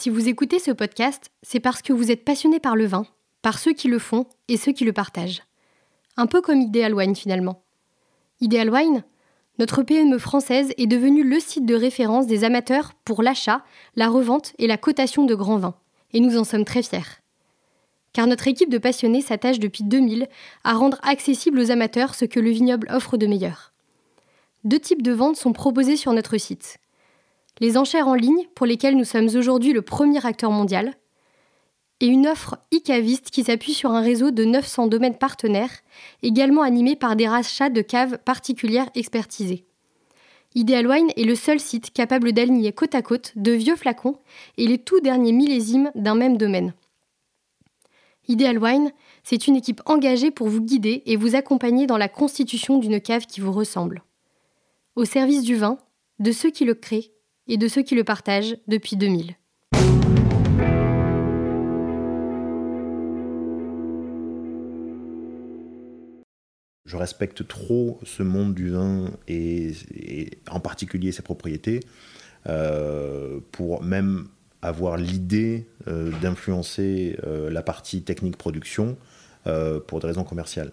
Si vous écoutez ce podcast, c'est parce que vous êtes passionné par le vin, par ceux qui le font et ceux qui le partagent. Un peu comme Ideal Wine finalement. Ideal Wine, notre PME française est devenue le site de référence des amateurs pour l'achat, la revente et la cotation de grands vins. Et nous en sommes très fiers. Car notre équipe de passionnés s'attache depuis 2000 à rendre accessible aux amateurs ce que le vignoble offre de meilleur. Deux types de ventes sont proposés sur notre site. Les enchères en ligne, pour lesquelles nous sommes aujourd'hui le premier acteur mondial, et une offre e-caviste qui s'appuie sur un réseau de 900 domaines partenaires, également animé par des rachats de caves particulières expertisées. Ideal Wine est le seul site capable d'aligner côte à côte de vieux flacons et les tout derniers millésimes d'un même domaine. Ideal Wine, c'est une équipe engagée pour vous guider et vous accompagner dans la constitution d'une cave qui vous ressemble. Au service du vin, de ceux qui le créent et de ceux qui le partagent depuis 2000. je respecte trop ce monde du vin et, en particulier ses propriétés euh, pour même avoir l'idée euh, d'influencer euh, la partie technique production pour des raisons commerciales.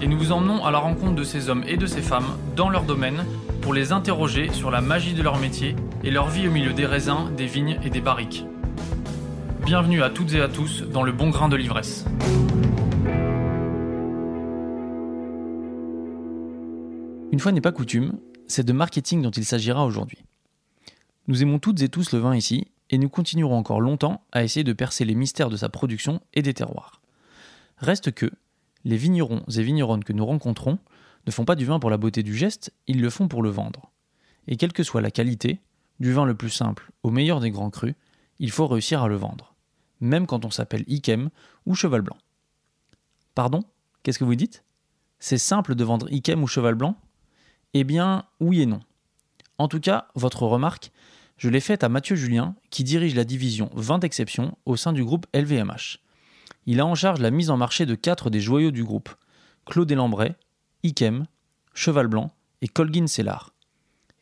et nous vous emmenons à la rencontre de ces hommes et de ces femmes dans leur domaine pour les interroger sur la magie de leur métier et leur vie au milieu des raisins, des vignes et des barriques. Bienvenue à toutes et à tous dans le bon grain de l'ivresse. Une fois n'est pas coutume, c'est de marketing dont il s'agira aujourd'hui. Nous aimons toutes et tous le vin ici, et nous continuerons encore longtemps à essayer de percer les mystères de sa production et des terroirs. Reste que, les vignerons et vigneronnes que nous rencontrons ne font pas du vin pour la beauté du geste, ils le font pour le vendre. Et quelle que soit la qualité, du vin le plus simple au meilleur des grands crus, il faut réussir à le vendre, même quand on s'appelle Ikem ou Cheval Blanc. Pardon Qu'est-ce que vous dites? C'est simple de vendre Ikem ou Cheval Blanc? Eh bien, oui et non. En tout cas, votre remarque, je l'ai faite à Mathieu Julien, qui dirige la division 20 exceptions au sein du groupe LVMH. Il a en charge la mise en marché de quatre des joyaux du groupe Claude Lambray, Ikem, Cheval Blanc et Colgin Cellar.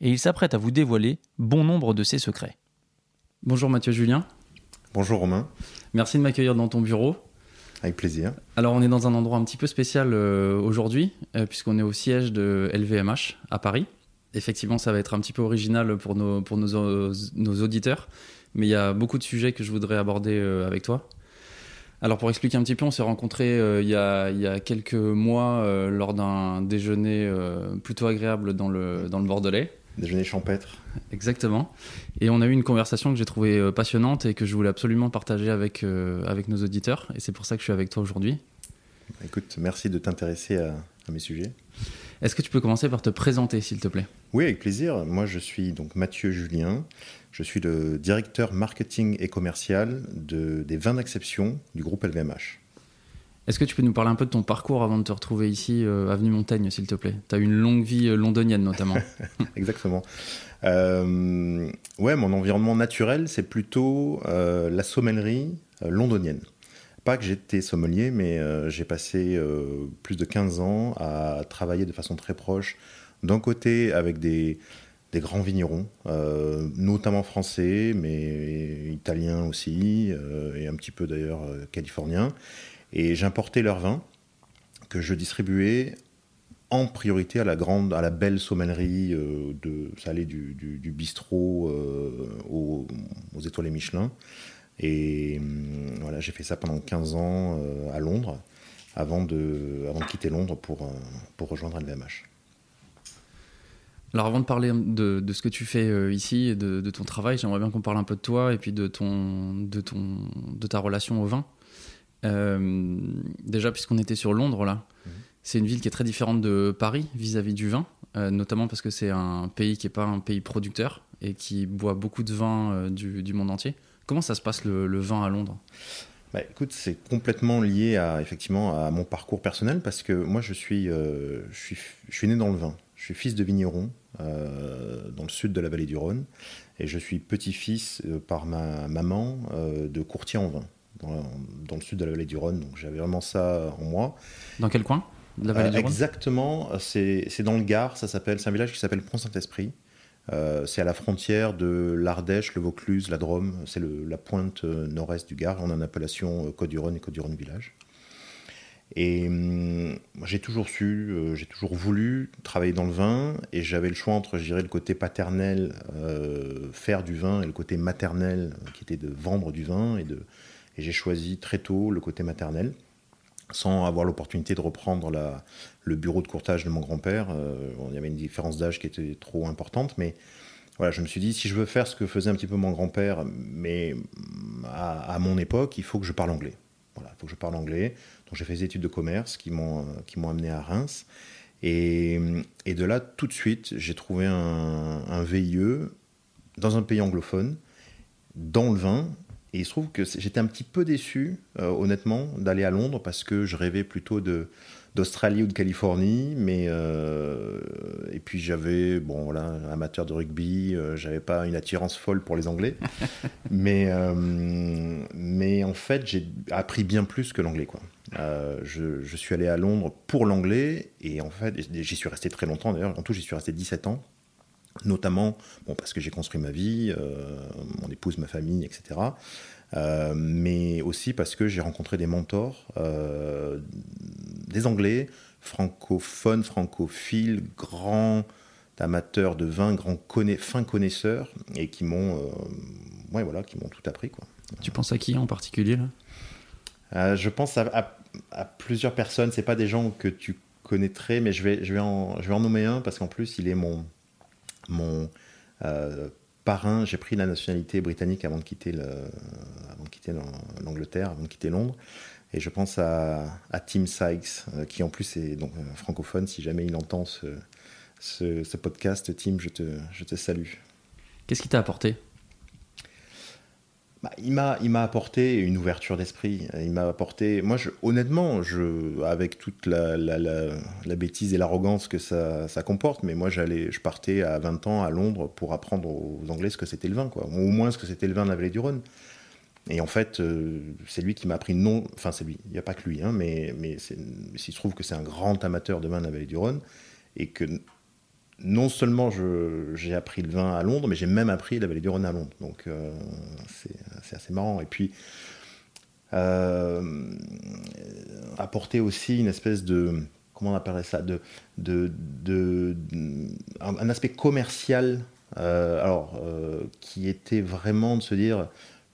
Et il s'apprête à vous dévoiler bon nombre de ses secrets. Bonjour Mathieu Julien. Bonjour Romain. Merci de m'accueillir dans ton bureau. Avec plaisir. Alors on est dans un endroit un petit peu spécial euh, aujourd'hui, euh, puisqu'on est au siège de LVMH à Paris. Effectivement, ça va être un petit peu original pour nos, pour nos, nos auditeurs, mais il y a beaucoup de sujets que je voudrais aborder euh, avec toi. Alors pour expliquer un petit peu, on s'est rencontrés euh, il, y a, quelques mois euh, lors d'un déjeuner euh, plutôt agréable dans le, dans le Bordelais. Déjeuner champêtre. Exactement. Et on a eu une conversation que j'ai trouvée passionnante et que je voulais absolument partager avec, avec nos auditeurs. Et c'est pour ça que je suis avec toi aujourd'hui. Écoute, merci de t'intéresser à, à mes sujets. Est-ce que tu peux commencer par te présenter, s'il te plaît? Oui, avec plaisir. Moi, je suis donc Mathieu Julien. Je suis le directeur marketing et commercial de, des 20 exceptions du groupe LVMH. Est-ce que tu peux nous parler un peu de ton parcours avant de te retrouver ici, euh, Avenue Montaigne, s'il te plaît? Tu as une longue vie euh, londonienne notamment. Exactement. Euh, ouais, mon environnement naturel, c'est plutôt la sommellerie londonienne pas que j'étais sommelier, mais euh, j'ai passé euh, plus de 15 ans à travailler de façon très proche, d'un côté avec des, grands vignerons, euh, notamment français, mais italiens aussi, et un petit peu d'ailleurs californiens. Et j'importais leurs vins que je distribuais en priorité à la grande, à la belle sommellerie de, ça allait du, bistrot aux, aux, étoiles Michelin. Et hum, voilà, j'ai fait ça pendant 15 ans euh, à Londres, avant de, avant de quitter Londres pour, euh, pour rejoindre LVMH. Alors avant de parler de, de ce que tu fais euh, ici et de, de ton travail, j'aimerais bien qu'on parle un peu de toi et puis de, ton, de, ton, de ta relation au vin. Euh, déjà, puisqu'on était sur Londres, là, Mhm. c'est une ville qui est très différente de Paris vis-à-vis du vin, euh, notamment parce que c'est un pays qui n'est pas un pays producteur et qui boit beaucoup de vin euh, du, du monde entier. Comment ça se passe le, le vin à Londres? Bah, écoute, c'est complètement lié à effectivement à mon parcours personnel parce que moi je suis, euh, je suis, je suis né dans le vin. Je suis fils de vigneron euh, dans le sud de la vallée du Rhône et je suis petit-fils euh, par ma maman de courtier en vin dans, dans le sud de la vallée du Rhône. Donc j'avais vraiment ça en moi. Dans quel coin de la vallée du Rhône? exactement, c'est c'est dans le Gard, ça s'appelle, c'est un village qui s'appelle Pont-Saint-Esprit. Euh, c'est à la frontière de l'Ardèche, le Vaucluse, la Drôme. C'est la pointe euh, nord-est du Gard. On a une appellation euh, Côte-du-Rhône et Côte-du-Rhône Village. Et hum, j'ai toujours su, j'ai toujours voulu travailler dans le vin, et j'avais le choix entre, je dirais, le côté paternel, faire du vin, et le côté maternel, qui était de vendre du vin, et j'ai choisi très tôt le côté maternel, sans avoir l'opportunité de reprendre le bureau de courtage de mon grand-père. Euh, il y avait une différence d'âge qui était trop importante, mais voilà, je me suis dit, si je veux faire ce que faisait un petit peu mon grand-père, mais à, mon époque, il faut que je parle anglais. Voilà, il faut que je parle anglais. Donc j'ai fait des études de commerce qui m'ont amené à Reims. Et, et de là, tout de suite, j'ai trouvé un, un VIE dans un pays anglophone, dans le vin. Et il se trouve que j'étais un petit peu déçu, euh, honnêtement, d'aller à Londres parce que je rêvais plutôt de d'Australie ou de Californie, mais euh, et puis j'avais bon voilà amateur de rugby, euh, j'avais pas une attirance folle pour les Anglais, mais euh, mais en fait j'ai appris bien plus que l'anglais quoi. Je, je suis allé à Londres pour l'anglais et en fait j'y suis resté très longtemps d'ailleurs. En tout j'y suis resté 17 ans, notamment bon parce que j'ai construit ma vie, euh, mon épouse, ma famille, etc. Euh, mais aussi parce que j'ai rencontré des mentors, euh, des Anglais, francophones, francophiles, grands amateurs de vin, grands conna- fins connaisseurs, et qui m'ont, ouais, voilà, qui m'ont tout appris, quoi. Tu penses à qui en particulier là? Je pense à, à- à plusieurs personnes. C'est pas des gens que tu connaîtrais, mais je vais, je vais, en, je vais en nommer un parce qu'en plus, il est mon, mon euh, parrain. J'ai pris la nationalité britannique avant de quitter, l'Angleterre, avant de quitter Londres. Et je pense à, Tim Sykes, euh, qui en plus est donc, euh, francophone. Si jamais il entend ce podcast, Tim, je te, je te salue. Qu'est-ce qui t'a apporté? Bah, il m'a apporté une ouverture d'esprit. Il m'a apporté. Moi, honnêtement, je, avec toute la, la, la, bêtise et l'arrogance que ça, ça comporte, mais moi, j'allais, je partais à 20 ans à Londres pour apprendre aux Anglais ce que c'était le vin, quoi. Au moins ce que c'était le vin de la vallée du Rhône. Et en fait, euh, c'est lui qui m'a appris non. Enfin, c'est lui. Il n'y a pas que lui, hein, mais, mais c'est- il se trouve que c'est un grand amateur de vin de la vallée du Rhône et que non seulement j'ai appris le vin à Londres, mais j'ai même appris la vallée du Rhône à Londres. Donc euh, c'est assez marrant. Et puis, euh, apporter aussi une espèce de. Comment on appellerait ça de, un, aspect commercial, euh, alors, qui était vraiment de se dire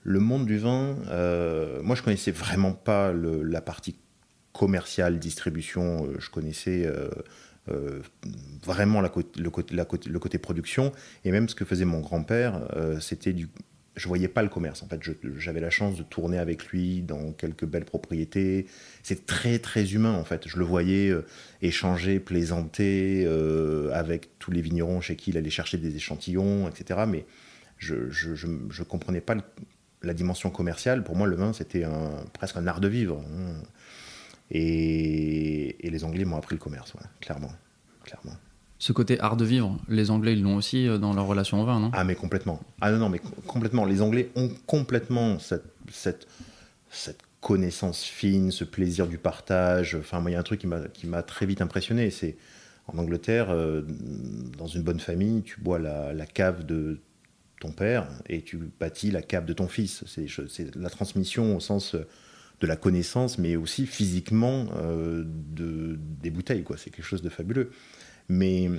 le monde du vin. moi, je connaissais vraiment pas la partie commerciale, distribution. je connaissais. Euh, vraiment le, côté, production. Et même ce que faisait mon grand-père euh, c'était du je voyais pas le commerce en fait. J'avais la chance de tourner avec lui dans quelques belles propriétés. C'est très très humain en fait. Je le voyais euh, échanger plaisanter euh, avec tous les vignerons chez qui il allait chercher des échantillons etc mais je je, je, comprenais pas la dimension commerciale. Pour moi le vin c'était presque un art de vivre hein. et, les Anglais m'ont appris le commerce, clairement. Clairement. Ce côté art de vivre, les Anglais ils l'ont aussi euh, dans leur relation au vin, non? Ah, mais complètement. Ah non, non, mais co- complètement. Les Anglais ont complètement cette, cette, cette connaissance fine, ce plaisir du partage. Enfin, moi, il y a un truc qui m'a- qui m'a très vite impressionné. C'est en Angleterre, euh, dans une bonne famille, tu bois la, la cave de ton père et tu bâtis la cave de ton fils. C'est c'est la transmission au sens de la connaissance, mais aussi physiquement euh, de, des bouteilles. quoi. C'est quelque chose de fabuleux. Mais,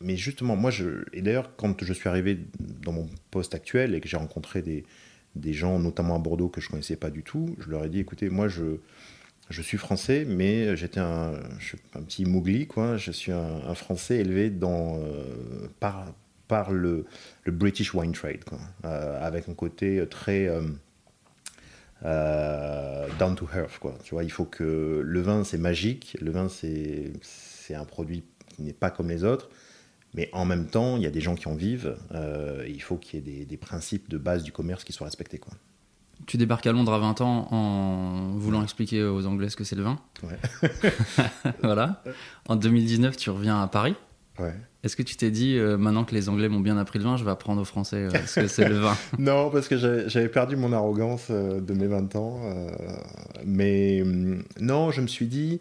mais justement, moi, je, et d'ailleurs, quand je suis arrivé dans mon poste actuel et que j'ai rencontré des, des gens, notamment à Bordeaux, que je ne connaissais pas du tout, je leur ai dit, écoutez, moi, je, je suis français, mais j'étais un, je un petit mougli, quoi. Je suis un, un français élevé dans, euh, par, par le, le British wine trade, quoi. Euh, avec un côté très... euh, down to earth. Quoi. Tu vois, il faut que le vin, c'est magique. Le vin, c'est un produit qui n'est pas comme les autres. Mais en même temps, il y a des gens qui en vivent. il faut qu'il y ait des, des, principes de base du commerce qui soient respectés. Quoi. Tu débarques à Londres à 20 ans en voulant expliquer aux Anglais ce que c'est le vin. Ouais. voilà. En 2019, tu reviens à Paris. Ouais. Est-ce que tu t'es dit, euh, maintenant que les Anglais m'ont bien appris le vin, je vais apprendre aux Français euh, ce que c'est le vin Non, parce que j'avais perdu mon arrogance euh, de mes 20 ans. mais hum, non, je me suis dit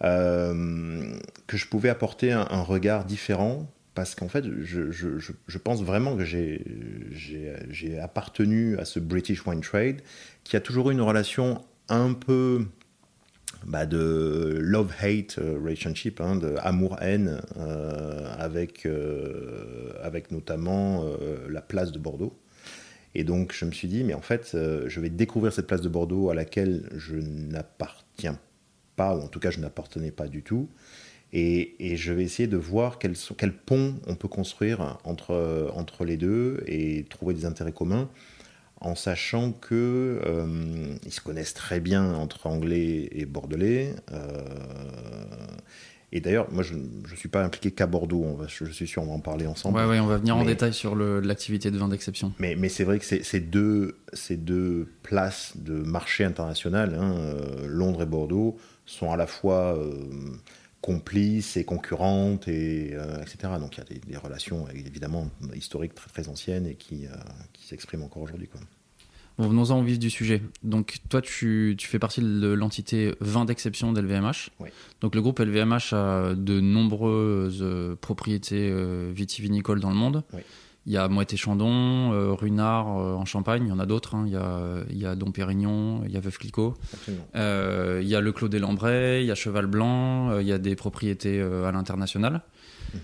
que je pouvais apporter un, regard différent parce qu'en fait, je, pense vraiment que j'ai appartenu à ce British Wine Trade qui a toujours eu une relation un peu bah, de love-hate euh, relationship, hein, de amour-haine, euh, avec, euh, avec notamment la place de Bordeaux. Et donc, je me suis dit, mais en fait, je vais découvrir cette place de Bordeaux à laquelle je n'appartiens pas, ou en tout cas, je n'appartenais pas du tout. Et, je vais essayer de voir quel, pont on peut construire entre, entre les deux et trouver des intérêts communs en sachant que euh, ils se connaissent très bien entre anglais et bordelais. Euh, et d'ailleurs, moi, je ne suis pas impliqué qu'à Bordeaux. On va, je, suis sûr, on va en parler ensemble. Oui, ouais, on va venir en détail sur l'activité de vin d'exception. Mais, mais c'est vrai que ces deux, ces deux places de marché international, hein, euh, Londres et Bordeaux, sont à la fois complices et concurrentes, et, euh, etc. Donc il y a des, relations évidemment historiques très, très anciennes et qui, euh, qui s'expriment encore aujourd'hui. Bon, venons-en au vif du sujet. Donc, toi, tu, tu fais partie de l'entité vin d'exception d'LVMH. Oui. Donc, le groupe LVMH a de nombreuses euh, propriétés vitivinicoles dans le monde. Oui. Il y a Moët et Chandon, euh, Runard euh, en Champagne, il y en a d'autres. Hein. Il, y a, il y a Dom Pérignon, il y a Veuve Clicquot. Euh, il y a le Clos des Lambrais, il y a Cheval Blanc, il y a des propriétés à l'international. Mhm.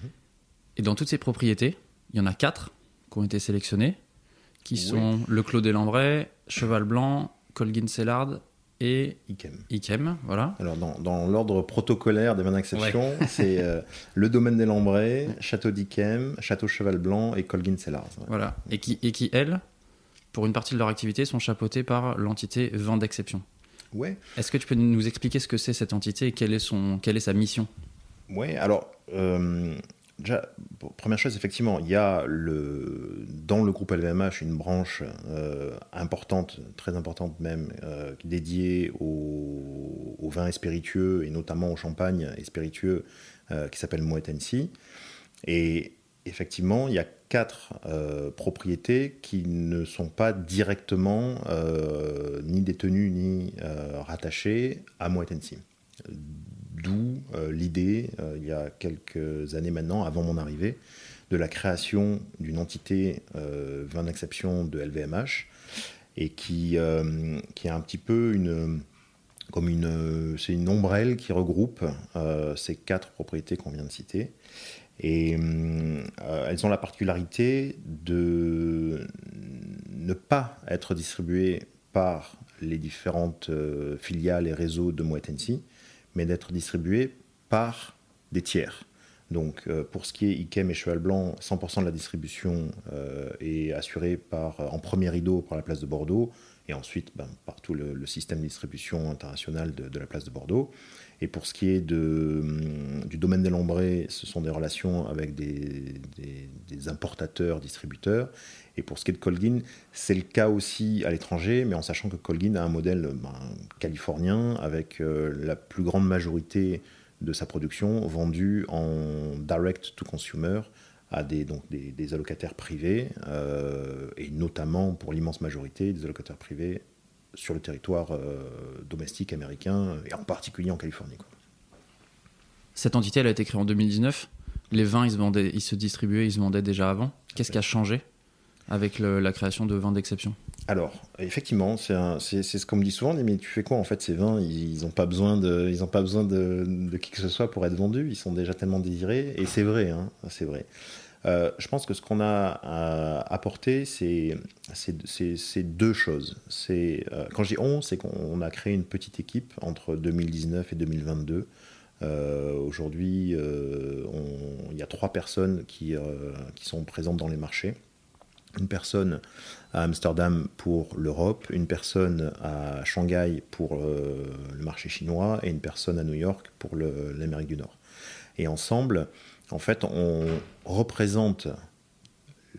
Et dans toutes ces propriétés, il y en a quatre qui ont été sélectionnées, qui sont le Clos des Lambrais, Cheval Blanc, Colgin Cellard et Ikem. Ikem, voilà. Alors, dans, dans l'ordre protocolaire des vins d'exception, c'est euh, le domaine des Lambrais, Château d'Ikem, Château Cheval Blanc et Colgin Cellars. Voilà. Et qui, et qui, elles, pour une partie de leur activité, sont chapeautées par l'entité vin d'exception. Ouais. Est-ce que tu peux nous expliquer ce que c'est cette entité et quelle est, son, quelle est sa mission? Ouais, alors. Euh, Déjà, première chose, effectivement, il y a le, dans le groupe LVMH une branche euh, importante, très importante même, euh, dédiée aux, vins et spiritueux, et notamment au champagne et spiritueux, euh, qui s'appelle Moet Hennessy. Et effectivement, il y a quatre propriétés qui ne sont pas directement ni détenues ni rattachées à Moet Hennessy D'où euh, l'idée, euh, il y a quelques années maintenant, avant mon arrivée, de la création d'une entité euh, vin d'exception de LVMH et qui, qui a un petit peu une comme une c'est une ombrelle qui regroupe ces quatre propriétés qu'on vient de citer. Et elles ont la particularité de ne pas être distribuées par les différentes filiales et réseaux de Moet mais d'être distribué par des tiers. Donc euh, pour ce qui est Ikem et Cheval Blanc, 100% de la distribution euh, est assurée par, euh, en premier rideau par la place de Bordeaux et ensuite ben, par tout le, système de distribution international de, la place de Bordeaux. Et pour ce qui est hum, du domaine des Lombrés, ce sont des relations avec des, importateurs, distributeurs. Et pour ce qui est de Colgin, c'est le cas aussi à l'étranger, mais en sachant que Colgin a un modèle ben, californien avec la plus grande majorité de sa production vendue en direct to consumer à des, donc des, allocataires privés, euh, et notamment pour l'immense majorité des allocataires privés sur le territoire euh, domestique américain, et en particulier en Californie. Cette entité, elle a été créée en 2019. Les vins, ils se, vendaient, ils se distribuaient, ils se vendaient déjà avant. Qu'est-ce qui a changé? Avec la création de vins d'exception alors, effectivement, c'est ce qu'on me dit souvent, mais tu fais quoi en fait ces vins? Ils n'ont pas besoin, de, ils pas besoin de, qui que ce soit pour être vendus, ils sont déjà tellement désirés, et c'est vrai, hein, c'est vrai. Euh, je pense que ce qu'on a apporté, c'est deux choses. Euh, quand je dis on, c'est qu'on a créé une petite équipe entre 2019 et 2022. Euh, aujourd'hui, il y a trois personnes qui sont présentes dans les marchés une personne à Amsterdam pour l'Europe, une personne à Shanghai pour le marché chinois et une personne à New York pour l'Amérique du Nord. Et ensemble, en fait, on représente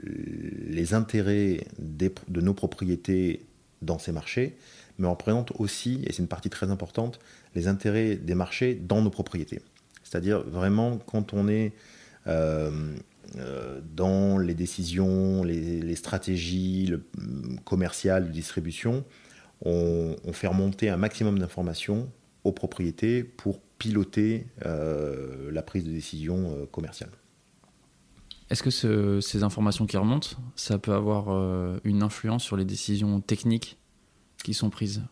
les intérêts de nos propriétés dans ces marchés, mais on représente aussi, et c'est une partie très importante, les intérêts des marchés dans nos propriétés. C'est-à-dire vraiment quand on est euh, euh, dans les décisions, les, stratégies commerciales de distribution, on, fait remonter un maximum d'informations aux propriétés pour piloter euh, la prise de décision commerciale. Est-ce que ces informations qui remontent, ça peut avoir une influence sur les décisions techniques qui sont prises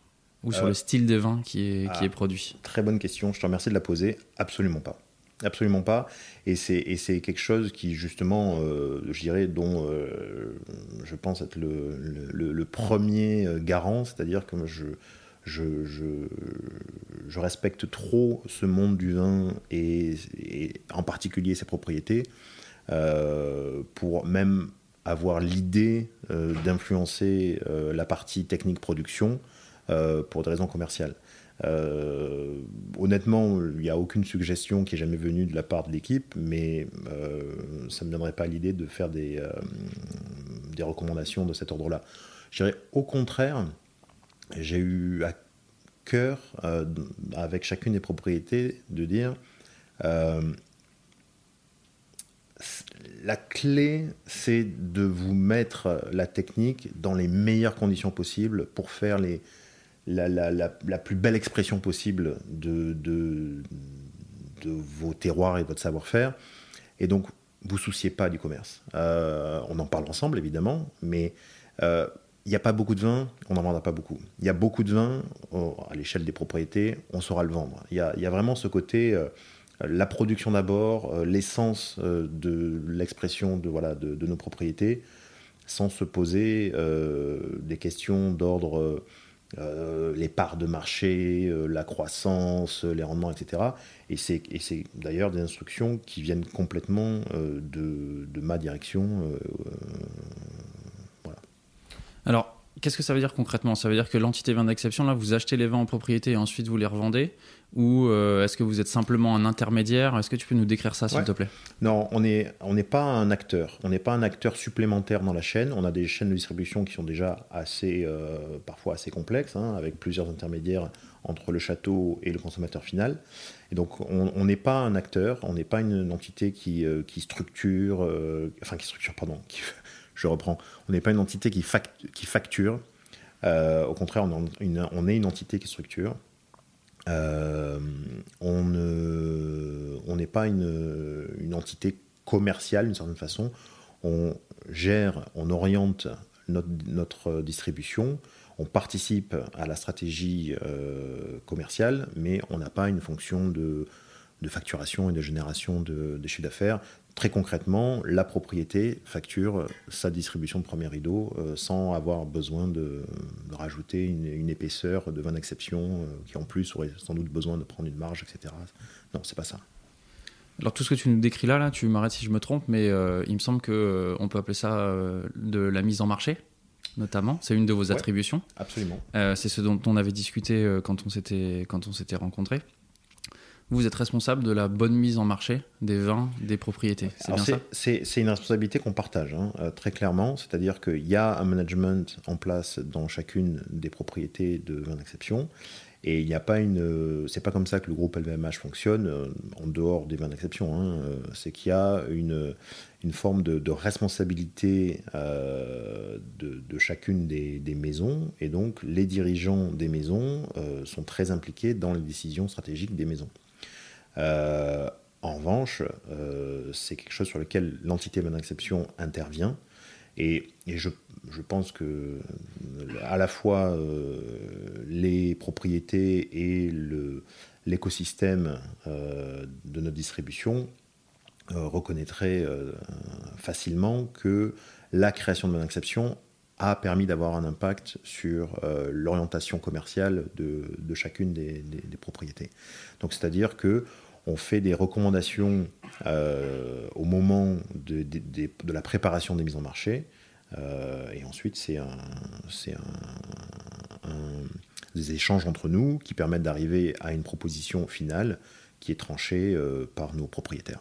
ou sur euh, le style des vins qui est, qui est ah, produit? Très bonne question, je te remercie de la poser. Absolument pas. Absolument pas. Et c'est quelque chose qui, justement, euh, je dirais, dont euh, je pense être le, premier garant, c'est-à-dire que je, je, respecte trop ce monde du vin et, en particulier ses propriétés pour même avoir l'idée euh, d'influencer euh, la partie technique production euh, pour des raisons commerciales. Honnêtement, il n'y a aucune suggestion qui est jamais venue de la part de l'équipe, mais ça ne me donnerait pas l'idée de faire des, des recommandations de cet ordre-là. Je dirais au contraire, j'ai eu à cœur, avec chacune des propriétés, de dire la clé, c'est de vous mettre la technique dans les meilleures conditions possibles pour faire les, la, plus belle expression possible de, vos terroirs et de votre savoir-faire. Et donc, vous souciez pas du commerce. Euh, on en parle ensemble, évidemment, mais euh, il n'y a pas beaucoup de vin, on n'en vendra pas beaucoup. Il y a beaucoup de vin, à l'échelle des propriétés, on saura le vendre. Il y a, vraiment ce côté... Euh, la production d'abord, euh, l'essence euh, de l'expression de, voilà, de, nos propriétés, sans se poser euh, des questions d'ordre les parts de marché, la croissance, les rendements, etc. Et c'est d'ailleurs des instructions qui viennent complètement de, de, ma direction. voilà. Alors, Qu'est-ce que ça veut dire concrètement? Ça veut dire que l'entité vin d'exception, là, vous achetez les vins en propriété et ensuite vous les revendez Ou euh, est-ce que vous êtes simplement un intermédiaire? Est-ce que tu peux nous décrire ça, s'il te plaît? Non, on n'est on pas un acteur. On n'est pas un acteur supplémentaire dans la chaîne. On a des chaînes de distribution qui sont déjà assez, euh, parfois assez complexes, hein, avec plusieurs intermédiaires entre le château et le consommateur final. Et donc, on n'est pas un acteur, on n'est pas une, entité qui, euh, qui structure, enfin qui structure, pardon, qui, je reprends, on n'est pas une entité qui, facture. Au contraire, on, est une entité qui structure. Euh, on n'est pas une, entité commerciale d'une certaine façon. On gère, on oriente notre, distribution, on participe à la stratégie euh, commerciale, mais on n'a pas une fonction de, facturation et de génération de, de chiffre d'affaires très concrètement, la propriété facture sa distribution de premier rideau euh, sans avoir besoin de, rajouter une, épaisseur de vin d'exception euh, qui en plus aurait sans doute besoin de prendre une marge, etc. Non, c'est pas ça. Alors tout ce que tu nous décris là, là tu m'arrêtes si je me trompe, mais euh, il me semble que on peut appeler ça de la mise en marché, notamment. C'est une de vos attributions. Absolument. c'est ce dont on avait discuté quand on s'était quand on s'était rencontrés. Vous êtes responsable de la bonne mise en marché des vins des propriétés. C'est bien ça? C'est une responsabilité qu'on partage hein, euh, très clairement. C'est-à-dire qu'il y a un management en place dans chacune des propriétés de vins d'exception. Et il n'y a pas une. C'est pas comme ça que le groupe LVMH fonctionne euh, en dehors des vins d'exception. Hein. Euh, c'est qu'il y a une, une forme de, responsabilité de, chacune des, maisons. Et donc, les dirigeants des maisons sont très impliqués dans les décisions stratégiques des maisons. Euh, en revanche, euh, c'est quelque chose sur lequel l'entité bonne exception intervient. Et, je, pense que à la fois euh, les propriétés et l'écosystème de notre distribution reconnaîtraient facilement que la création de bonne exception a permis d'avoir un impact sur l'orientation commerciale de, chacune des, propriétés. Donc c'est-à-dire que on fait des recommandations euh, au moment de, la préparation des mises en marché et ensuite, c'est des échanges entre nous qui permettent d'arriver à une proposition finale qui est tranchée par nos propriétaires.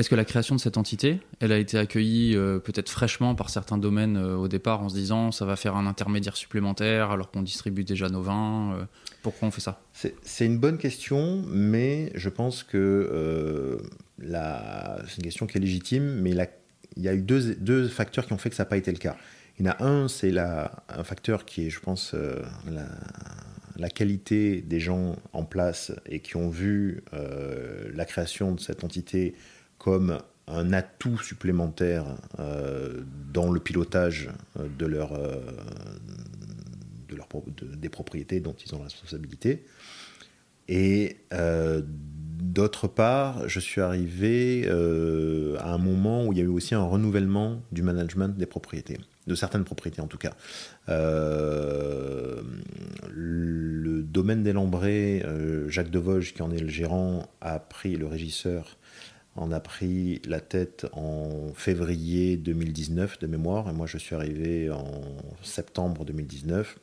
Est-ce que la création de cette entité, elle a été accueillie euh, peut-être fraîchement par certains domaines euh, au départ en se disant ça va faire un intermédiaire supplémentaire alors qu'on distribue déjà nos vins euh, Pourquoi on fait ça? C'est une bonne question, mais je pense que c'est une question qui est légitime, mais il y a eu deux, facteurs qui ont fait que ça n'a pas été le cas. Il y en a un, c'est un facteur qui est, je pense, la, qualité des gens en place et qui ont vu la création de cette entité comme un atout supplémentaire euh, dans le pilotage euh, de leur, euh, des propriétés dont ils ont la responsabilité. Et d'autre part, je suis arrivé à un moment où il y a eu aussi un renouvellement du management des propriétés, de certaines propriétés en tout cas. le domaine des Lambrés, Jacques Devoge, qui en est le gérant, a pris le régisseur on a pris la tête en février 2019 de mémoire, et moi je suis arrivé en septembre 2019.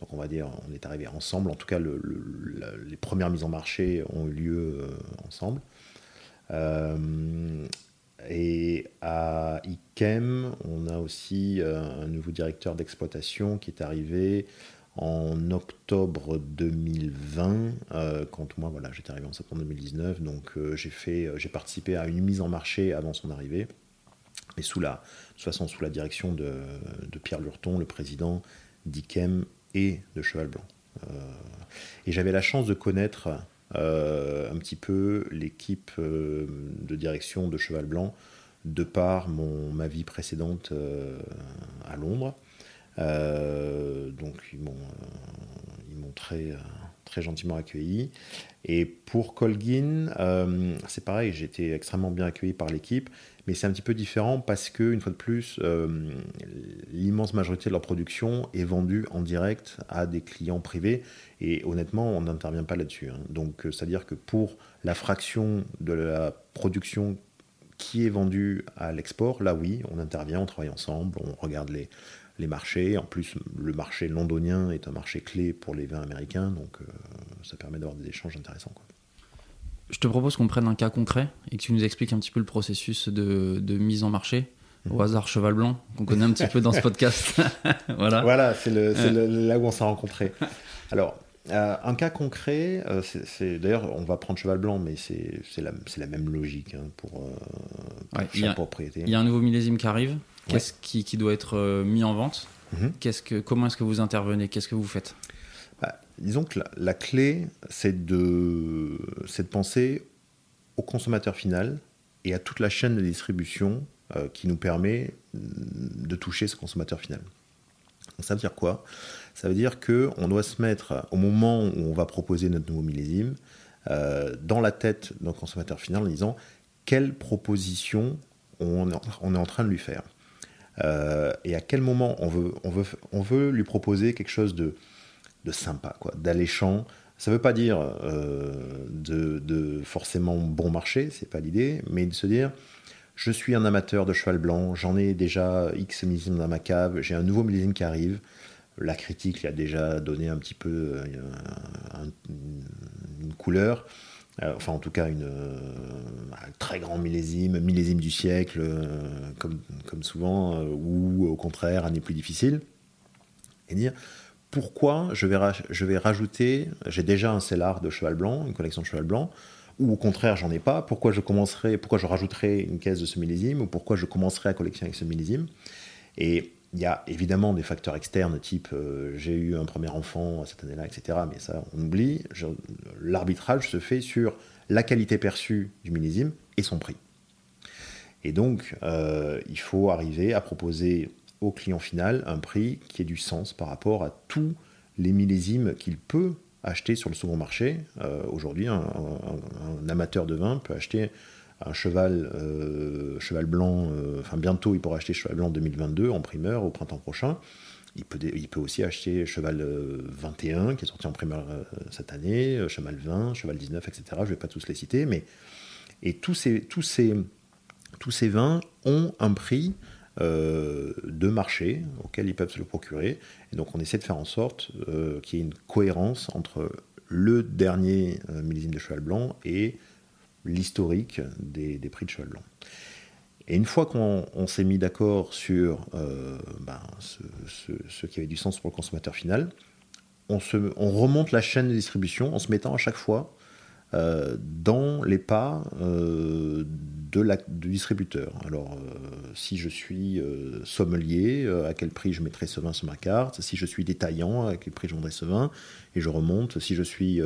Donc on va dire, on est arrivé ensemble. En tout cas, les premières mises en marché ont eu lieu euh, ensemble. Euh, et à IKEM, on a aussi euh, un nouveau directeur d'exploitation qui est arrivé en octobre 2020, euh, quand moi voilà, j'étais arrivé en septembre 2019, donc euh, j'ai fait, euh, j'ai participé à une mise en marché avant son arrivée, mais sous la, direction de, Pierre Lurton, le président d'IKEM et de Cheval Blanc. et j'avais la chance de connaître un petit peu l'équipe de direction de Cheval Blanc de par mon, ma vie précédente à Londres. Euh, donc ils m'ont, euh, très, euh, très gentiment accueilli. Et pour Colgin, c'est pareil, j'ai été extrêmement bien accueilli par l'équipe, mais c'est un petit peu différent parce que, une fois de plus, l'immense majorité de leur production est vendue en direct à des clients privés, et honnêtement, on n'intervient pas là-dessus. Hein. Donc, c'est-à-dire que pour la fraction de la production qui est vendue à l'export, là oui, on intervient, on travaille ensemble, on regarde les, les marchés. En plus, le marché londonien est un marché clé pour les vins américains, donc euh, ça permet d'avoir des échanges intéressants. Je te propose qu'on prenne un cas concret et que tu nous expliques un petit peu le processus de, mise en marché. Au mhm. hasard, Cheval Blanc, qu'on connaît un petit peu dans ce podcast. voilà, voilà c'est là où on s'est rencontrés. Alors, euh, un cas concret, euh, c'est d'ailleurs, on va prendre Cheval Blanc, mais c'est la, la, même logique hein, pour, pour chaque propriété. Il y a un nouveau millésime qui arrive. Qu'est-ce qui, doit être euh, mis en vente? Mhm. que, Comment est-ce que vous intervenez? Qu'est-ce que vous faites? Bah, Disons que la, clé, c'est de, de penser au consommateur final et à toute la chaîne de distribution euh, qui nous permet de toucher ce consommateur final. ça veut dire quoi? Ça veut dire qu'on doit se mettre, au moment où on va proposer notre nouveau millésime, euh, dans la tête d'un consommateur final en disant quelle proposition on est en train de lui faire? Euh, et à quel moment on veut, on veut, on veut lui proposer quelque chose de, de sympa, quoi, d'alléchant? Ça ne veut pas dire euh, de, de, forcément bon marché, c'est pas l'idée, mais de se dire je suis un amateur de cheval blanc, j'en ai déjà X millésimes dans ma cave, j'ai un nouveau millésime qui arrive. La critique lui a déjà donné un petit peu euh, une couleur. Euh, enfin en tout cas une, euh, un très grand millésime, millésime du siècle, euh, comme, souvent, ou au contraire, année plus difficile, et dire pourquoi je vais, je vais rajouter, j'ai déjà un cellar de cheval blanc, une collection de cheval blanc, ou au contraire j'en ai pas, pourquoi je commencerai, pourquoi je rajouterai une caisse de ce millésime, ou pourquoi je commencerai à collectionner avec ce millésime? Et il y a évidemment des facteurs externes, type euh, j'ai eu un premier enfant cette année-là, etc. Mais ça, on oublie. L'arbitrage se fait sur la qualité perçue du millésime et son prix. Et donc, euh, il faut arriver à proposer au client final un prix qui ait du sens par rapport à tous les millésimes qu'il peut acheter sur le second marché. Euh, aujourd'hui, un, amateur de vin peut acheter un cheval, euh, cheval blanc, euh, enfin bientôt il pourra acheter cheval blanc 2022 en primeur au printemps prochain. Il peut, il aussi acheter cheval 21 euh, qui est sorti en primeur cette année, cheval 20, cheval 19, etc. Je ne vais pas tous les citer, mais et tous ces vins ont un prix de marché auquel ils peuvent se le procurer. Et donc on essaie de faire en sorte qu'il y ait une cohérence entre le dernier millésime de cheval blanc et l'historique des, prix de cheval blanc. Et une fois qu'on s'est mis d'accord sur ben, ce, qui avait du sens pour le consommateur final, on, se, on remonte la chaîne de distribution en se mettant à chaque fois euh, dans les pas euh, de la, du distributeur. Alors, euh, si je suis sommelier, à quel prix je mettrai ce vin sur ma carte? Si je suis détaillant, à quel prix je vendrai ce vin? Et je remonte. Si je suis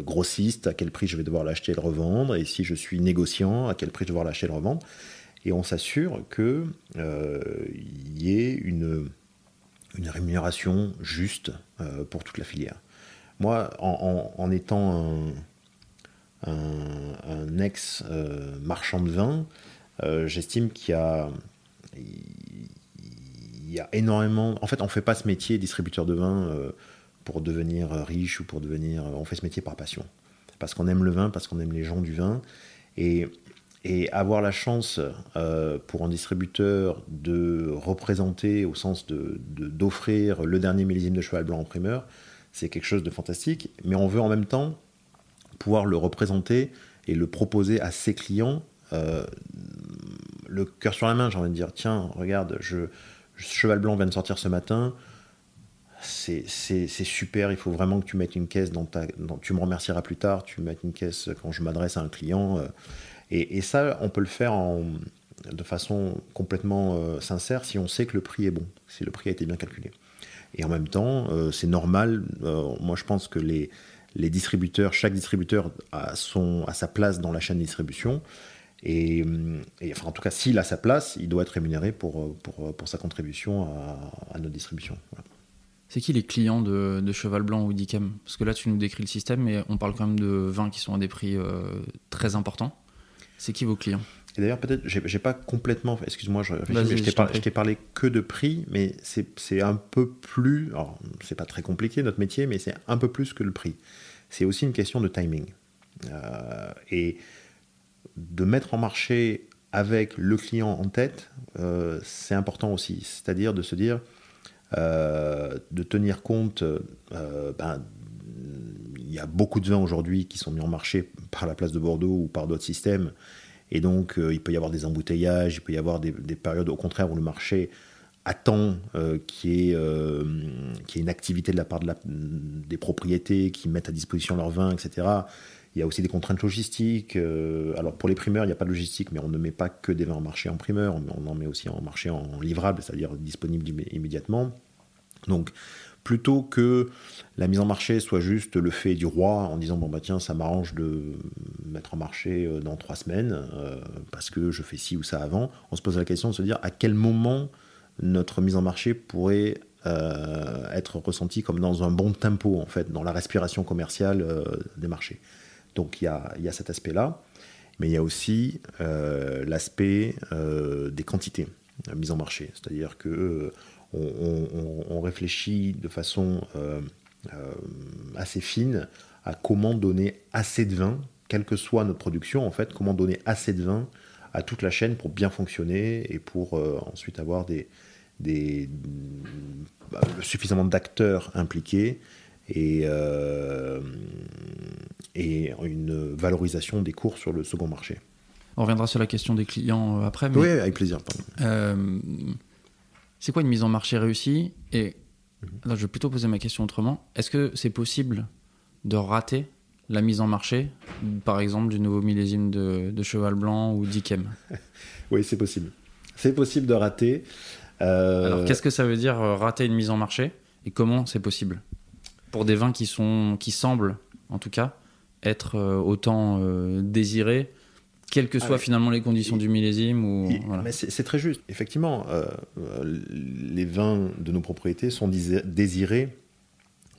grossiste, à quel prix je vais devoir l'acheter et le revendre Et si je suis négociant, à quel prix je vais devoir l'acheter et le revendre Et on s'assure qu'il y ait une, rémunération juste pour toute la filière. Moi, en, étant un, ex-marchand de vin, euh, j'estime qu'il y a, énormément. En fait, on ne fait pas ce métier distributeur de vin euh, pour devenir riche ou pour devenir. On fait ce métier par passion. Parce qu'on aime le vin, parce qu'on aime les gens du vin. Et, avoir la chance euh, pour un distributeur de représenter, au sens d'offrir de, le dernier millésime de cheval blanc en primeur, c'est quelque chose de fantastique, mais on veut en même temps pouvoir le représenter et le proposer à ses clients, euh, le cœur sur la main, j'ai envie de dire, tiens, regarde, je, Cheval Blanc vient de sortir ce matin, c'est super, il faut vraiment que tu mettes une caisse dans ta... tu me remercieras plus tard, tu mettes une caisse quand je m'adresse à un client. Euh, et, ça, on peut le faire de façon complètement euh, sincère si on sait que le prix est bon, si le prix a été bien calculé. Et en même temps, euh, c'est normal. Moi, je pense que les, distributeurs, chaque distributeur a, son, sa place dans la chaîne de distribution. Et, enfin, en tout cas, s'il a sa place, il doit être rémunéré pour, pour, pour sa contribution à, notre distribution. C'est qui les clients de, de, Cheval Blanc ou d'Icam Parce que là, tu nous décris le système, mais on parle quand même de vins qui sont à des prix euh, très importants. C'est qui vos clients? Et d'ailleurs, peut-être, j'ai pas complètement. Excuse-moi, je, je t'ai parlé, que de prix, mais c'est un peu plus. Alors, c'est pas très compliqué notre métier, mais c'est un peu plus que le prix. C'est aussi une question de timing. Euh, et de mettre en marché avec le client en tête, euh, c'est important aussi. C'est-à-dire de se dire, de tenir compte. Ben, il y a beaucoup de vins aujourd'hui qui sont mis en marché par la place de Bordeaux ou par d'autres systèmes et donc, euh, il peut y avoir des embouteillages, il peut y avoir des, périodes, au contraire, où le marché attend euh, qu'il y, ait euh, une activité de la part des propriétés qui mettent à disposition leurs vins, etc. Il y a aussi des contraintes logistiques. alors, pour les primeurs, il n'y a pas de logistique, mais on ne met pas que des vins en marché en primeur, on en met aussi en marché en livrable, c'est-à-dire disponible immédiatement. Donc, plutôt que la mise en marché soit juste le fait du roi en disant bon bah tiens ça m'arrange de mettre en marché euh, dans trois semaines euh, parce que je fais ci ou ça avant, on se pose la question de se dire à quel moment notre mise en marché pourrait euh, être ressentie comme dans un bon tempo en fait, dans la respiration commerciale des marchés. Donc il y a, cet aspect-là, mais il y a aussi l'aspect des quantités mise en marché, c'est-à-dire que on, réfléchit de façon euh, euh, assez fine à comment donner assez de vin, quelle que soit notre production, en fait, comment donner assez de vin à toute la chaîne pour bien fonctionner et pour euh, ensuite avoir bah, suffisamment d'acteurs impliqués et, et une valorisation des cours sur le second marché. On reviendra sur la question des clients après. Oui, avec plaisir. C'est quoi une mise en marché réussie? Et mhm. là, je vais plutôt poser ma question autrement. Est-ce que c'est possible de rater la mise en marché, par exemple, du nouveau millésime de, Cheval Blanc ou d'Ikem? Oui, c'est possible. C'est possible de rater. Euh, Alors, qu'est-ce que ça veut dire euh, rater une mise en marché Et comment c'est possible? Pour des vins qui, sont, qui semblent, en tout cas, être euh, autant désirés quelles que ah soient finalement les conditions du millésime. Ou, c'est très juste. Effectivement, euh, les vins de nos propriétés sont désirés,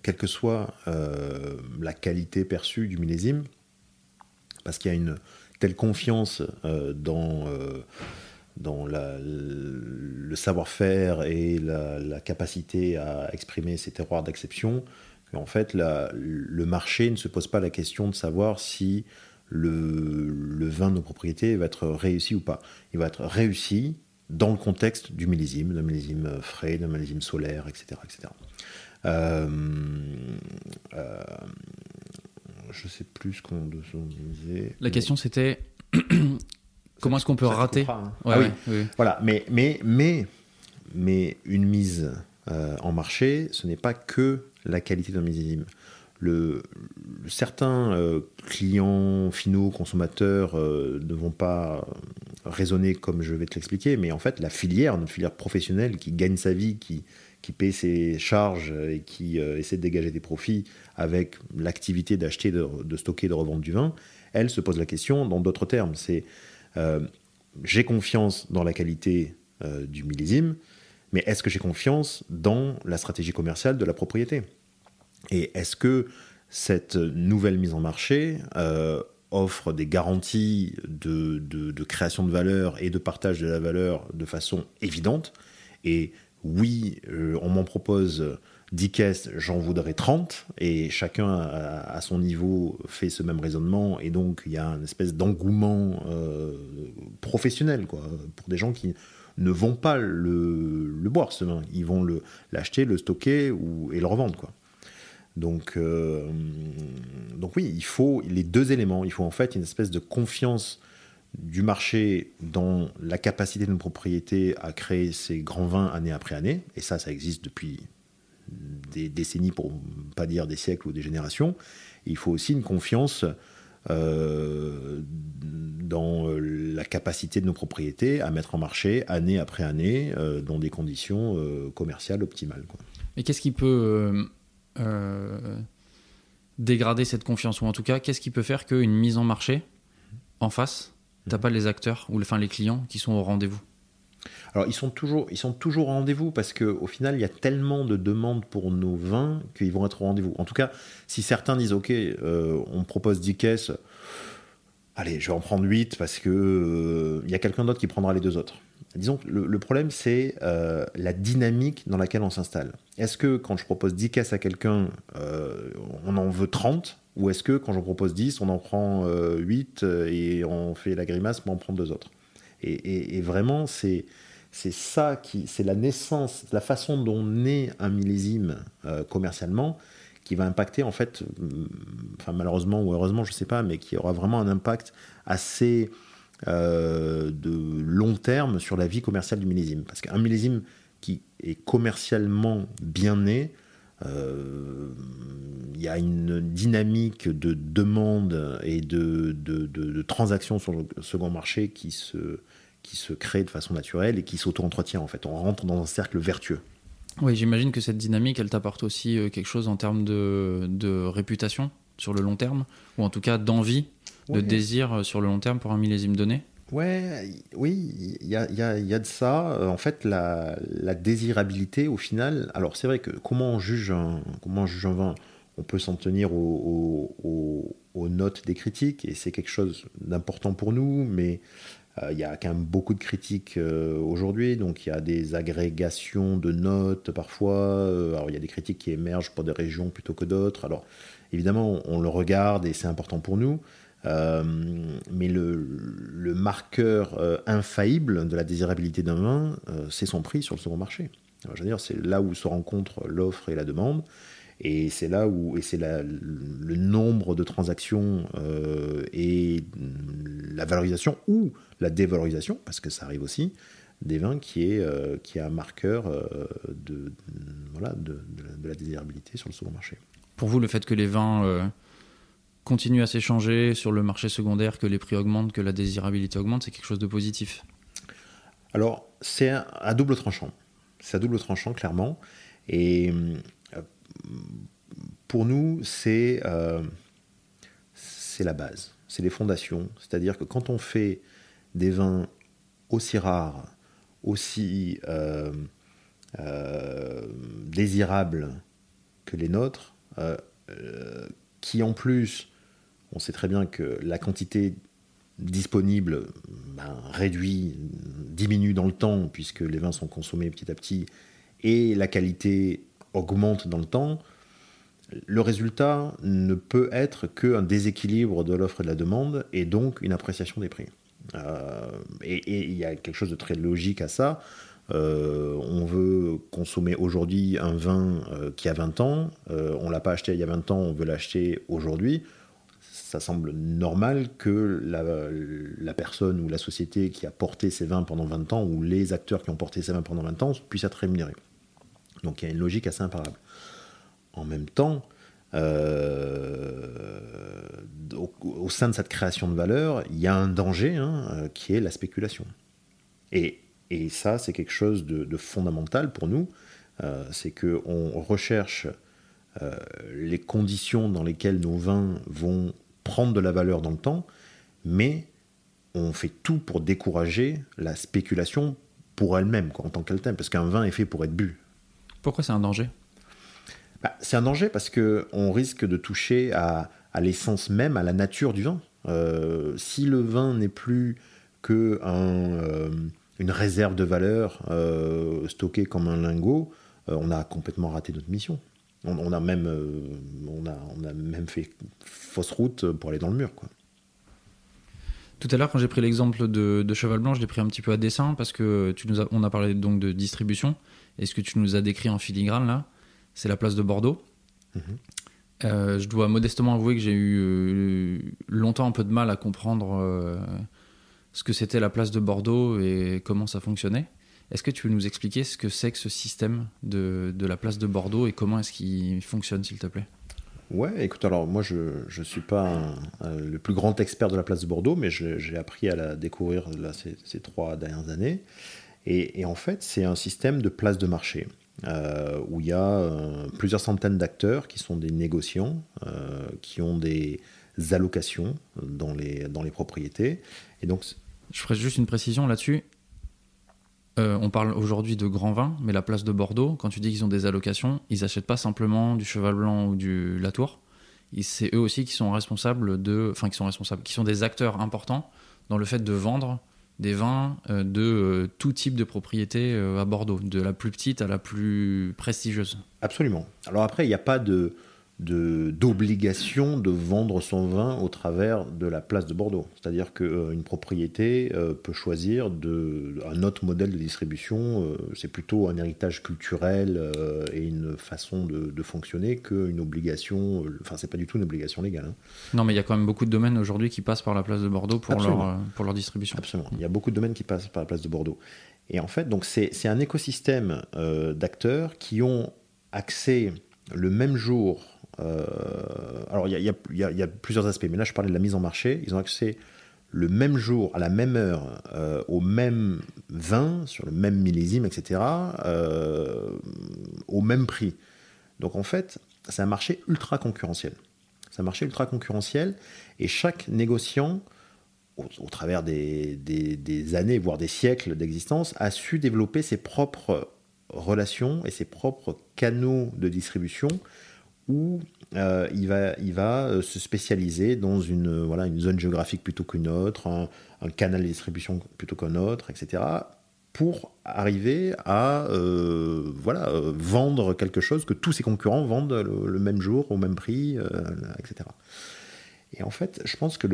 quelle que soit euh, la qualité perçue du millésime, parce qu'il y a une telle confiance euh, dans, dans le savoir-faire et la, capacité à exprimer ces terroirs d'exception, qu'en fait, la, le marché ne se pose pas la question de savoir si le, le vin de nos propriétés va être réussi ou pas. Il va être réussi dans le contexte du millésime, d'un millésime frais, d'un millésime solaire, etc. etc. Euh, euh, je sais plus ce qu'on disait. La question c'était comment est-ce qu'on peut rater hein. Ouais, Ah oui. oui. Voilà, mais, mais, mais, mais une mise euh, en marché, ce n'est pas que la qualité d'un millésime. Certains euh, clients finaux, consommateurs, euh, ne vont pas raisonner comme je vais te l'expliquer, mais en fait, la filière, notre filière professionnelle qui gagne sa vie, qui, qui paie ses charges et qui essaie de dégager des profits avec l'activité d'acheter, de, de stocker, de revendre du vin, elle se pose la question dans d'autres termes. C'est j'ai confiance dans la qualité du millésime, mais est-ce que j'ai confiance dans la stratégie commerciale de la propriété? Et est-ce que cette nouvelle mise en marché euh, offre des garanties de, création de valeur et de partage de la valeur de façon évidente? Et oui, euh, on m'en propose 10 caisses, j'en voudrais 30, et chacun à, à son niveau fait ce même raisonnement, et donc il y a une espèce d'engouement euh, professionnel quoi, pour des gens qui ne vont pas le, boire ce vin, ils vont l'acheter, le, stocker ou, et le revendre. Quoi. Donc, euh, donc oui, il faut les deux éléments. Il faut en fait une espèce de confiance du marché dans la capacité d'une propriété à créer ses grands vins année après année. Et ça, ça existe depuis des décennies, pour pas dire des siècles ou des générations. Il faut aussi une confiance euh, dans la capacité de nos propriétés à mettre en marché année après année euh, dans des conditions euh, commerciales optimales. quoi. Mais qu'est-ce qui peut dégrader cette confiance? Ou en tout cas, qu'est-ce qui peut faire qu'une mise en marché, en face, t'as pas les acteurs ou enfin les clients qui sont au rendez-vous? Alors, ils sont toujours, ils au rendez-vous parce qu'au final, il y a tellement de demandes pour nos vins qu'ils vont être au rendez-vous. En tout cas, si certains disent OK, euh, on propose 10 caisses, allez, je vais en prendre 8 parce que euh, il y a quelqu'un d'autre qui prendra les deux autres. Disons que le, problème, c'est euh, la dynamique dans laquelle on s'installe. Est-ce que quand je propose 10 caisses à quelqu'un, euh, on en veut 30 Ou est-ce que quand j'en propose 10, on en prend euh, 8 euh, et on fait la grimace pour en prendre deux autres? Et, vraiment, c'est c'est ça qui, c'est la naissance, la façon dont naît un millésime euh, commercialement, qui va impacter en fait, hum, enfin malheureusement ou heureusement, je sais pas, mais qui aura vraiment un impact assez euh, de long terme sur la vie commerciale du millésime. Parce qu'un millésime qui est commercialement bien né, euh, il y a une dynamique de demande et de- de transactions sur le second marché qui se, qui se crée de façon naturelle et qui s'auto-entretient en fait. On rentre dans un cercle vertueux. Oui, j'imagine que cette dynamique, elle t'apporte aussi euh, quelque chose en termes de, de réputation sur le long terme, ou en tout cas d'envie, de désir euh, sur le long terme pour un millésime donné? Ouais, oui, il y a, il y a- il y a de ça. Euh, En fait, la, la désirabilité, au final, alors c'est vrai que comment on juge un, comment on juge un vin? On peut s'en tenir aux, aux- aux- aux notes des critiques, et c'est quelque chose d'important pour nous, mais euh, il y a quand même beaucoup de critiques euh, aujourd'hui, donc il y a des agrégations de notes parfois. Euh, alors il y a des critiques qui émergent pour des régions plutôt que d'autres. Alors évidemment, on le regarde et c'est important pour nous. Euh, mais le, marqueur euh, infaillible de la désirabilité d'un vin, euh, c'est son prix sur le second marché. Alors, je veux dire, c'est là où se rencontrent l'offre et la demande, et c'est là où et c'est le nombre de transactions euh, et la valorisation ou la dévalorisation, parce que ça arrive aussi, des vins qui est, euh, qui est un marqueur euh, de, voilà, de, de la, de la désirabilité sur le second marché. Pour vous, le fait que les vins continuent à s'échanger sur le marché secondaire, que les prix augmentent, que la désirabilité augmente, c'est quelque chose de positif? Alors, c'est à double tranchant. C'est à double tranchant, clairement. Et pour nous, c'est euh, c'est la base, c'est les fondations. C'est-à-dire que quand on fait des vins aussi rares, aussi euh, euh, désirables que les nôtres, qui en plus, on sait très bien que la quantité disponible ben, réduit, diminue dans le temps, puisque les vins sont consommés petit à petit, et la qualité augmente dans le temps, le résultat ne peut être qu'un déséquilibre de l'offre et de la demande et donc une appréciation des prix. Euh, et il y a quelque chose de très logique à ça. Euh, on veut consommer aujourd'hui un vin euh, qui a 20 ans, on ne l'a pas acheté il y a 20 ans, on veut l'acheter aujourd'hui. Ça semble normal que la, la, personne ou la société qui a porté ces vins pendant 20 ans, ou les acteurs qui ont porté ces vins pendant 20 ans, puissent être rémunérés. Donc il y a une logique assez imparable. En même temps, euh, au, sein de cette création de valeur, il y a un danger hein, euh, qui est la spéculation. Et, ça, c'est quelque chose de, fondamental pour nous. Euh, c'est qu'on recherche les conditions dans lesquelles nos vins vont prendre de la valeur dans le temps, mais on fait tout pour décourager la spéculation pour elle-même, en tant qu'elle parce qu'un vin est fait pour être bu. Pourquoi c'est un danger? Bah, c'est un danger parce qu'on risque de toucher à, l'essence même, à la nature du vin. Euh, si le vin n'est plus que euh, une réserve de valeur euh, stockée comme un lingot, on a complètement raté notre mission. On, a même, on, a, on a même fait fausse route pour aller dans le mur. Quoi. Tout à l'heure, quand j'ai pris l'exemple de, Cheval Blanc, je l'ai pris un petit peu à dessin parce que tu nous on a parlé donc de distribution. Est ce que tu nous as décrit en filigrane là, c'est la place de Bordeaux. Mhm. Euh, je dois modestement avouer que j'ai eu euh, longtemps un peu de mal à comprendre euh, ce que c'était la place de Bordeaux et comment ça fonctionnait. Est-ce que tu veux nous expliquer ce que c'est que ce système de, la place de Bordeaux et comment est-ce qu'il fonctionne, s'il te plaît? Ouais, écoute, alors moi je ne suis pas le plus grand expert de la place de Bordeaux, mais j'ai appris à la découvrir là, ces, trois dernières années. Et, en fait, c'est un système de place de marché. Euh, où il y a euh, plusieurs centaines d'acteurs qui sont des négociants, euh, qui ont des allocations dans les, dans les propriétés. Et donc, Je ferai juste une précision là-dessus. on parle aujourd'hui de grands vins, mais la place de Bordeaux, quand tu dis qu'ils ont des allocations, ils n'achètent pas simplement du cheval blanc ou du Latour. C'est eux aussi qui sont responsables de, enfin qui sont responsables, qui sont des acteurs importants dans le fait de vendre des vins euh, de euh, tout type de propriété euh, à Bordeaux, de la plus petite à la plus prestigieuse. Absolument. Alors après, il n'y a pas de, d'obligation de, vendre son vin au travers de la place de Bordeaux. C'est-à-dire qu'une euh, propriété euh, peut choisir de, un autre modèle de distribution. Euh, c'est plutôt un héritage culturel et une façon de, fonctionner qu'une obligation. Enfin, c'est pas du tout une obligation légale. Hein. Non, mais il y a quand même beaucoup de domaines aujourd'hui qui passent par la place de Bordeaux pour, leur, pour leur distribution. Absolument. Il y a beaucoup de domaines qui passent par la place de Bordeaux. Et en fait, donc c'est un écosystème d'acteurs qui ont accès le même jour alors, il y, a, plusieurs aspects, mais là, je parlais de la mise en marché. Ils ont accès le même jour, à la même heure, euh, au même vin, sur le même millésime, etc., euh, au même prix. Donc, en fait, c'est un marché ultra concurrentiel. C'est un marché ultra concurrentiel, et chaque négociant, au, travers des, des, années, voire des siècles d'existence, a su développer ses propres relations et ses propres canaux de distribution où euh, il va, il va euh, se spécialiser dans une, voilà, une zone géographique plutôt qu'une autre, un, canal de distribution plutôt qu'un autre, etc., pour arriver à euh, voilà, vendre quelque chose que tous ses concurrents vendent le, même jour, au même prix, etc. Et en fait, je pense que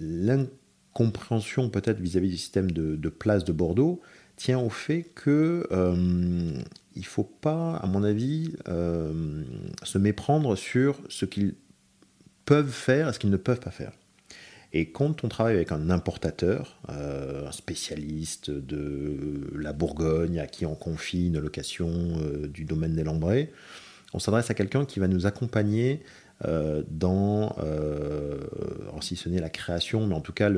l'incompréhension peut-être vis-à-vis du système de place de Bordeaux tient au fait que il ne faut pas, à mon avis, euh, se méprendre sur ce qu'ils peuvent faire et ce qu'ils ne peuvent pas faire. Et quand on travaille avec un importateur, euh, un spécialiste de la Bourgogne, à qui on confie une location euh, du domaine des Lambrés, on s'adresse à quelqu'un qui va nous accompagner dans, si ce n'est la création, mais en tout cas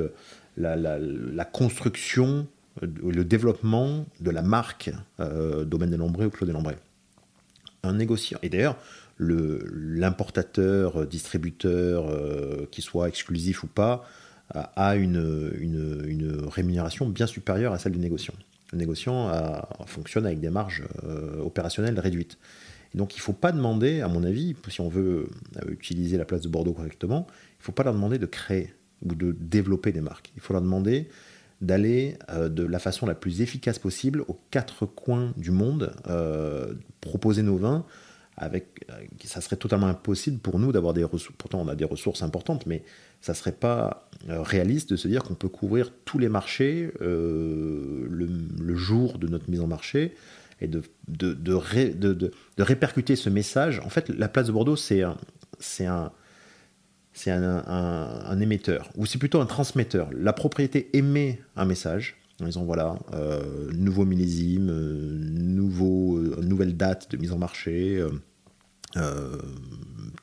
la, construction le développement de la marque euh, Domaine des Lambrés ou Clos des Lambrés. Un négociant. Et d'ailleurs, l'importateur, distributeur, euh, qui soit exclusif ou pas, a une, une, rémunération bien supérieure à celle du négociant. Le négociant fonctionne avec des marges opérationnelles réduites. Et donc il ne faut pas demander, à mon avis, si on veut utiliser la place de Bordeaux correctement, il ne faut pas leur demander de créer ou de développer des marques. Il faut leur demander d'aller euh, de la façon la plus efficace possible aux quatre coins du monde, euh, proposer nos vins. Avec, euh, ça serait totalement impossible pour nous d'avoir des ressources. Pourtant, on a des ressources importantes, mais ça serait pas réaliste de se dire qu'on peut couvrir tous les marchés le, jour de notre mise en marché et de, de, de, de, répercuter ce message. En fait, la place de Bordeaux, c'est un, c'est un, c'est un, émetteur, ou c'est plutôt un transmetteur. La propriété émet un message en disant voilà, euh, nouveau millésime, euh, nouveau, euh, nouvelle date de mise en marché,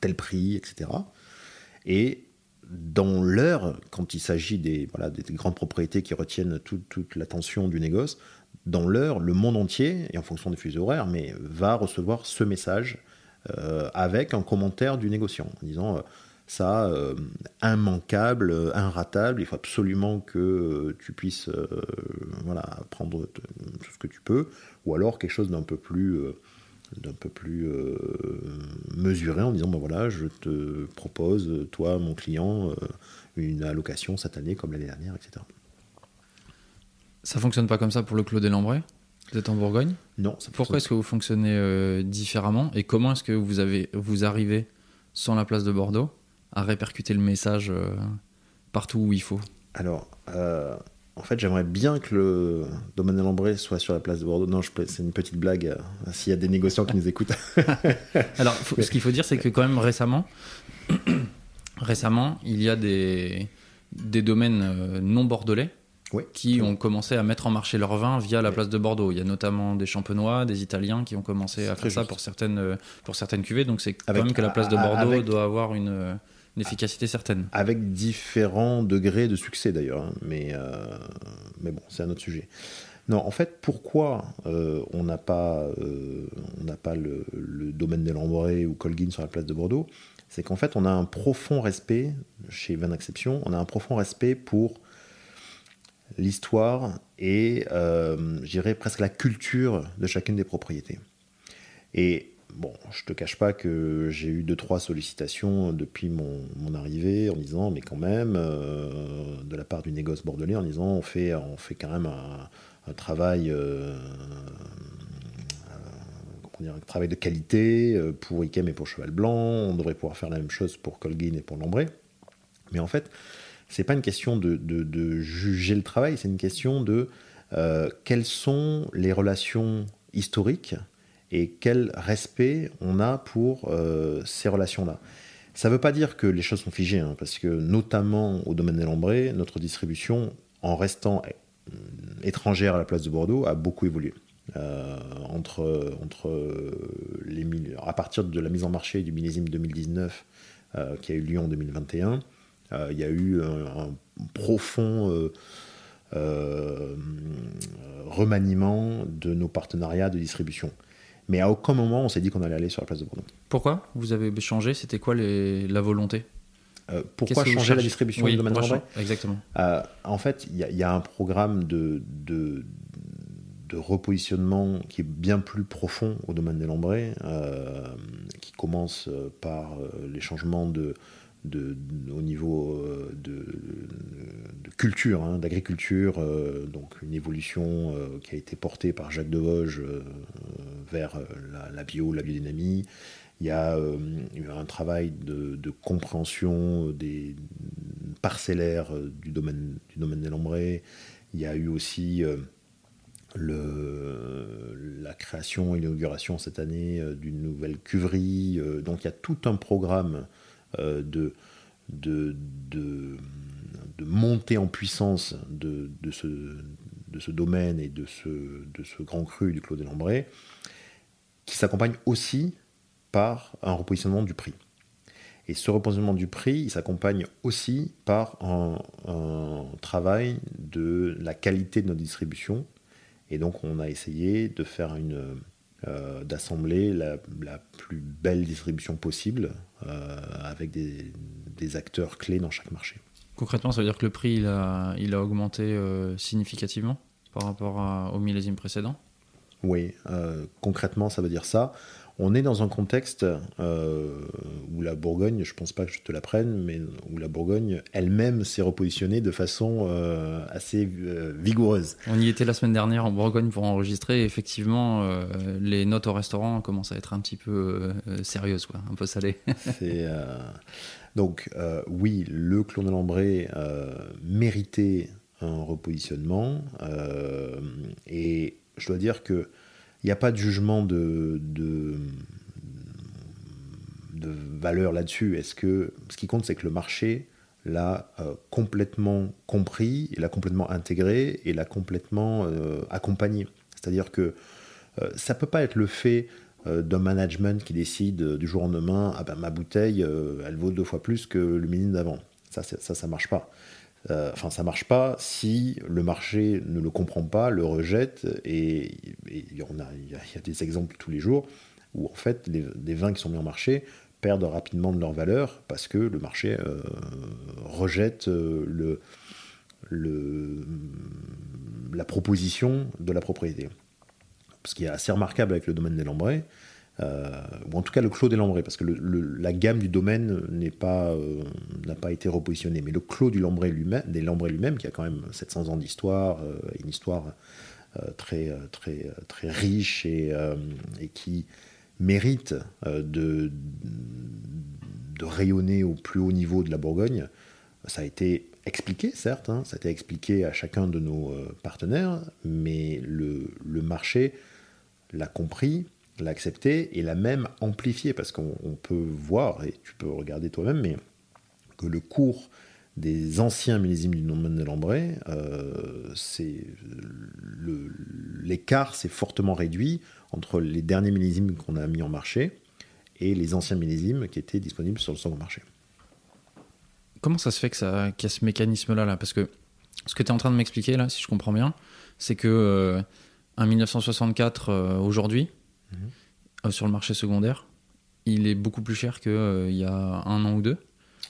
tel prix, etc. Et dans l'heure, quand il s'agit des, voilà, des grandes propriétés qui retiennent toute l'attention du négoce, dans l'heure, le monde entier, et en fonction des fuseaux horaires, mais va recevoir ce message avec un commentaire du négociant en disant ça, euh, immanquable, euh, inratable. Il faut absolument que euh, tu puisses voilà, prendre tout ce que tu peux, ou alors quelque chose d'un peu plus, d'un peu plus mesuré en disant ben voilà, je te propose, toi, mon client, une allocation cette année comme l'année dernière, etc. Ça fonctionne pas comme ça pour le Clos des Lambrais? Vous êtes en Bourgogne? Non. Pourquoi est-ce que vous fonctionnez différemment? Et comment est-ce que vous, avez, vous arrivez sans la place de Bordeaux? À répercuter le message euh, partout où il faut Alors, euh, en fait, j'aimerais bien que le domaine de Lambray soit sur la place de Bordeaux. Non, c'est une petite blague, euh, s'il y a des négociants qui nous écoutent. Alors, ce qu'il faut dire, c'est que quand même récemment, récemment, il y a des, des domaines non bordelais qui ont commencé à mettre en marché leur vin via la place de Bordeaux. Il y a notamment des champenois, des Italiens qui ont commencé à faire ça pour certaines, pour certaines cuvées. Donc c'est quand même que la place de Bordeaux doit avoir une, efficacité certaine. Avec différents degrés de succès d'ailleurs, hein. mais, euh, mais bon, c'est un autre sujet. Non, en fait, pourquoi euh, on n'a pas, euh, on pas le, domaine des Lambrés ou Colguin sur la place de Bordeaux? C'est qu'en fait, on a un profond respect, chez Van Exception, on a un profond respect pour l'histoire et, je dirais, presque la culture de chacune des propriétés. Et bon, je te cache pas que j'ai eu deux trois sollicitations depuis mon, arrivée en disant, mais quand même, euh, de la part du négoce bordelais, en disant, on fait, on fait quand même un, travail, euh, dire, un travail de qualité euh, pour Ikem et pour Cheval Blanc. On devrait pouvoir faire la même chose pour Colguin et pour Lambray. Mais en fait, c'est pas une question de, juger le travail, c'est une question de quelles sont les relations historiques et quel respect on a pour euh, ces relations-là. Ça ne veut pas dire que les choses sont figées, hein, parce que notamment au domaine des Lambrés, notre distribution, en restant euh, étrangère à la place de Bordeaux, a beaucoup évolué. Euh, entre, les, à partir de la mise en marché du millésime 2019 qui a eu lieu en 2021, il y a eu un, profond remaniement de nos partenariats de distribution. Mais à aucun moment on s'est dit qu'on allait aller sur la place de Bordeaux. Pourquoi Vous avez changé? C'était quoi les... la volonté? Euh, pourquoi changer la distribution du domaine de Exactement. Euh, en fait, il y, a un programme de, de, de, repositionnement qui est bien plus profond au domaine des Lambrés, euh, qui commence par les changements de, au niveau euh, de, culture, hein, d'agriculture, euh, donc une évolution euh, qui a été portée par Jacques de Vosges vers la, bio, la biodynamie. Il y a eu un travail de, compréhension des parcellaires du domaine, du domaine des Lambrés. Il y a eu aussi le, la création et l'inauguration cette année d'une nouvelle cuverie. donc il y a tout un programme euh, de, de, de, monter en puissance de, de, ce, de ce domaine et de ce, de ce grand cru du Clos des Lambrés, qui s'accompagne aussi par un repositionnement du prix. Et ce repositionnement du prix, il s'accompagne aussi par un, travail de la qualité de notre distribution. Et donc, on a essayé de faire une, euh, d'assembler la, plus belle distribution possible euh, avec des, acteurs clés dans chaque marché. Concrètement, ça veut dire que le prix il a, il a augmenté euh, significativement par rapport au millésime précédent Oui, concrètement, ça veut dire ça. On est dans un contexte euh, où la Bourgogne, je ne pense pas que je te l'apprenne, mais où la Bourgogne elle-même s'est repositionnée de façon euh, assez euh, vigoureuse. On y était la semaine dernière en Bourgogne pour enregistrer. Et effectivement, les notes au restaurant commencent à être un petit peu sérieuses, quoi, un peu salées. donc oui, le Clos de Lambray méritait un repositionnement. et je dois dire que il n'y a pas de jugement de, de, valeur là-dessus. Est-ce que ce qui compte, c'est que le marché l'a euh, complètement compris, l'a complètement intégré et l'a complètement euh, accompagné. C'est-à-dire que euh, ça peut pas être le fait d'un management qui décide du jour au lendemain, ah ben ma bouteille, elle vaut deux fois plus que le minimum d'avant. Ça, ça, ça marche pas. Euh, enfin, ça marche pas si le marché ne le comprend pas, le rejette, et il y, a, des exemples tous les jours où en fait les, des vins qui sont mis en marché perdent rapidement de leur valeur parce que le marché euh, rejette euh, la proposition de la propriété. Ce qui est assez remarquable avec le domaine des Lambrets, euh, ou en tout cas le Clos des Lambrets, parce que la gamme du domaine pas, euh, n'a pas été repositionnée. Mais le Clos lui-même, des Lambrets lui-même, qui a quand même 700 ans d'histoire, euh, une histoire très, très, très riche et, qui mérite de, rayonner au plus haut niveau de la Bourgogne, ça a été expliqué, certes, hein, ça a été expliqué à chacun de nos partenaires, mais le marché l'a compris, l'accepter et la même amplifier, parce qu'on peut voir, et tu peux regarder toi-même, mais que le cours des anciens millésimes du domaine de Lambray, euh, l'écart s'est fortement réduit entre les derniers millésimes qu'on a mis en marché et les anciens millésimes qui étaient disponibles sur le second marché. Comment ça se fait qu'il y a ce mécanisme-là là? Parce que ce que tu es en train de m'expliquer là, si je comprends bien, c'est que euh, un 1964 euh, aujourd'hui, euh, sur le marché secondaire, il est beaucoup plus cher qu'il euh, y a un an ou deux.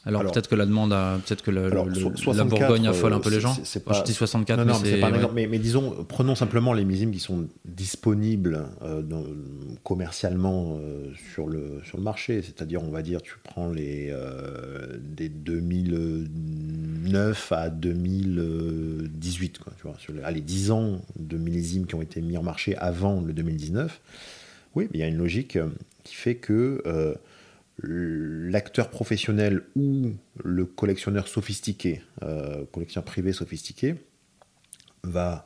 Alors, peut-être que la demande a, peut-être que la Bourgogne affole un peu les gens. pas, je dis 64, mais c'est pas un exemple. Mais, disons, prenons simplement les millésimes qui sont disponibles euh, commercialement sur le sur le marché. C'est-à-dire, on va dire, tu prends les des 2009 à 2018, quoi, tu vois, sur les, 10 ans de millésimes qui ont été mis en marché avant le 2019. Oui, il y a une logique euh, qui fait que euh, l'acteur professionnel ou le collectionneur sophistiqué, euh, collectionneur privé sophistiqué, va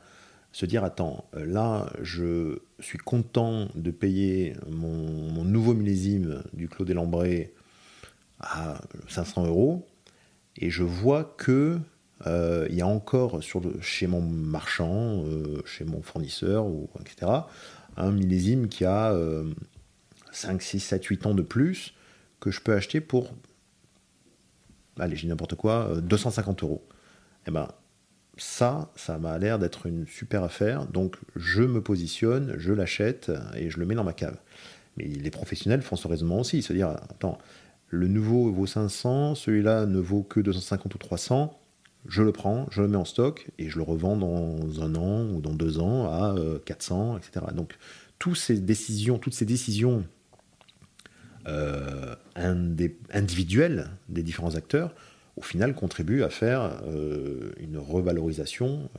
se dire attends, là je suis content de payer mon, nouveau millésime du Clos des Lambrés à 500 euros et je vois que il y a encore sur chez mon marchand, chez mon fournisseur, ou, etc., un millésime qui a 5, 6, 7, 8 ans de plus que je peux acheter pour, allez, j'ai n'importe quoi, 250 euh, euros. Eh ben, ça, ça m'a l'air d'être une super affaire. Donc, je me positionne, je l'achète et je le mets dans ma cave. Mais les professionnels font ce raisonnement aussi. Se dire, attends, le nouveau vaut 500, celui-là ne vaut que 250 ou 300 je le prends, je le mets en stock et je le revends dans un an ou dans deux ans à 400, euh, etc. Donc, toutes ces décisions, toutes ces décisions euh, individuelles des différents acteurs, au final, contribuent à faire euh, une revalorisation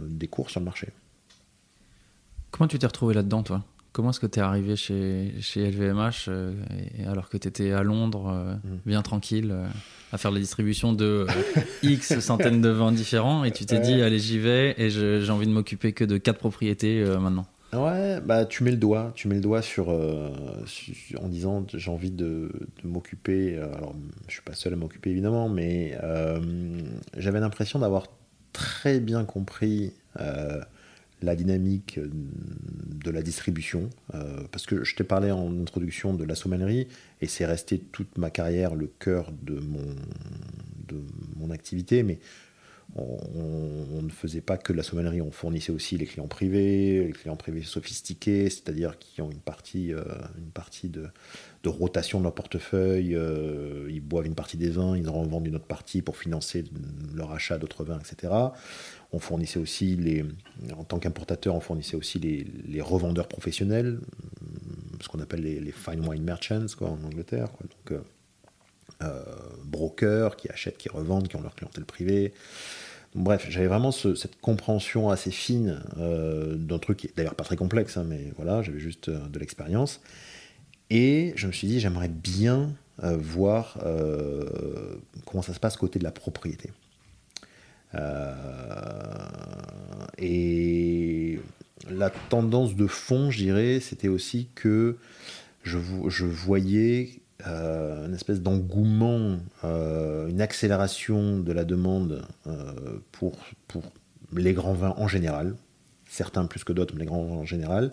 des cours sur le marché. Comment tu t'es retrouvé là-dedans, toi? Comment est-ce que tu es arrivé chez, chez LVMH alors que tu étais à Londres, mmh. bien tranquille à faire la distribution de euh, X centaines de vins différents et tu t'es dit allez j'y vais et j'ai envie de m'occuper que de quatre propriétés euh, maintenant. Ouais, bah tu mets le doigt, tu mets le doigt sur, euh, en disant j'ai envie de, de, Alors je suis pas seul à m'occuper évidemment, mais j'avais l'impression d'avoir très bien compris la dynamique euh, de la distribution, euh, parce que je t'ai parlé en introduction de la sommellerie, et c'est resté toute ma carrière le cœur de mon, de mon activité, mais on, ne faisait pas que la sommellerie, on fournissait aussi les clients privés, les clients privés sophistiqués, c'est-à-dire qui ont une partie, euh, une partie de, de, rotation de leur portefeuille, ils boivent une partie des vins, ils en revendent une autre partie pour financer leur achat d'autres vins, etc on fournissait aussi les, en tant qu'importateur, on fournissait aussi les, revendeurs professionnels, ce qu'on appelle les, fine wine merchants quoi, en Angleterre. Donc, brokers qui achètent, qui revendent, qui ont leur clientèle privée. Bref, j'avais vraiment cette compréhension assez fine d'un truc qui est d'ailleurs pas très complexe, hein, mais voilà, j'avais juste de l'expérience. Et je me suis dit, j'aimerais bien voir comment ça se passe côté de la propriété. Euh, et la tendance de fond, je dirais, c'était aussi que je, voyais euh, une espèce d'engouement, euh, une accélération de la demande pour, les grands vins en général, certains plus que d'autres, mais les grands vins en général,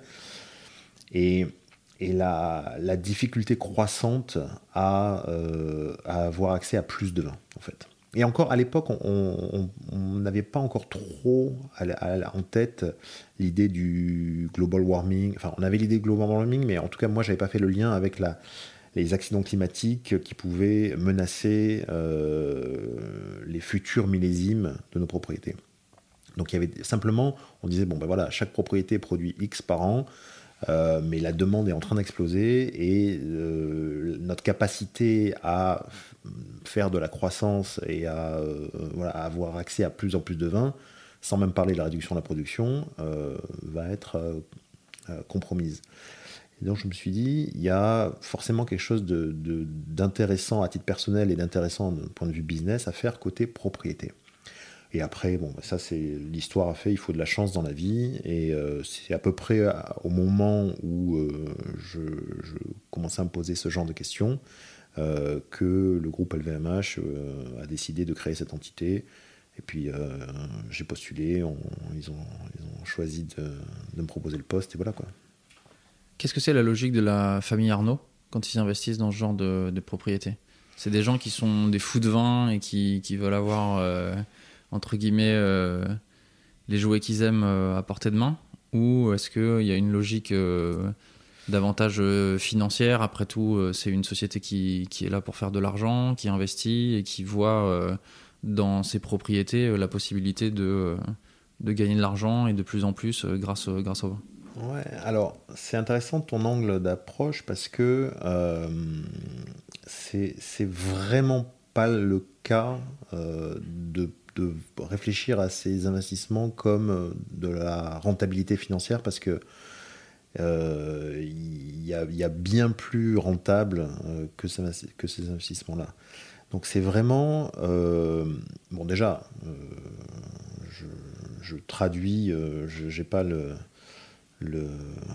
et, la, difficulté croissante à, à, avoir accès à plus de vins, en fait. Et encore à l'époque, on n'avait pas encore trop en tête l'idée du global warming. Enfin, on avait l'idée du global warming, mais en tout cas, moi, j'avais pas fait le lien avec les accidents climatiques qui pouvaient menacer euh, les futurs millésimes de nos propriétés. Donc, il y avait simplement, on disait bon ben voilà, chaque propriété produit X par an. Euh, mais la demande est en train d'exploser et euh, notre capacité à faire de la croissance et à, euh, avoir accès à plus en plus de vin, sans même parler de la réduction de la production, va être compromise. Et donc je me suis dit, il y a forcément quelque chose d'intéressant à titre personnel et d'intéressant d'un point de vue business à faire côté propriété. Et après, bon, ça c'est l'histoire a fait, il faut de la chance dans la vie. Et euh, c'est à peu près au moment où euh, je, commençais à me poser ce genre de questions euh, que le groupe LVMH a décidé de créer cette entité. Et puis j'ai postulé, ils, ont, choisi de, me proposer le poste et voilà quoi. Qu'est-ce que c'est la logique de la famille Arnaud quand ils investissent dans ce genre de, de propriété? C'est des gens qui sont des fous de vin et qui veulent avoir entre guillemets, euh, les jouets qu'ils aiment euh, à portée de main Ou est-ce qu'il y a une logique euh, davantage financière? Après tout, c'est une société qui, qui, est là pour faire de l'argent, qui investit et qui voit dans ses propriétés la possibilité de, de gagner de l'argent et de plus en plus grâce, grâce au vin. Ouais, alors c'est intéressant ton angle d'approche parce que euh, c'est vraiment pas le cas de de réfléchir à ces investissements comme euh, de la rentabilité financière parce que euh, il y, a bien plus rentable euh, que, que, ces investissements-là. Donc c'est vraiment bon déjà je, traduis, je n'ai pas le,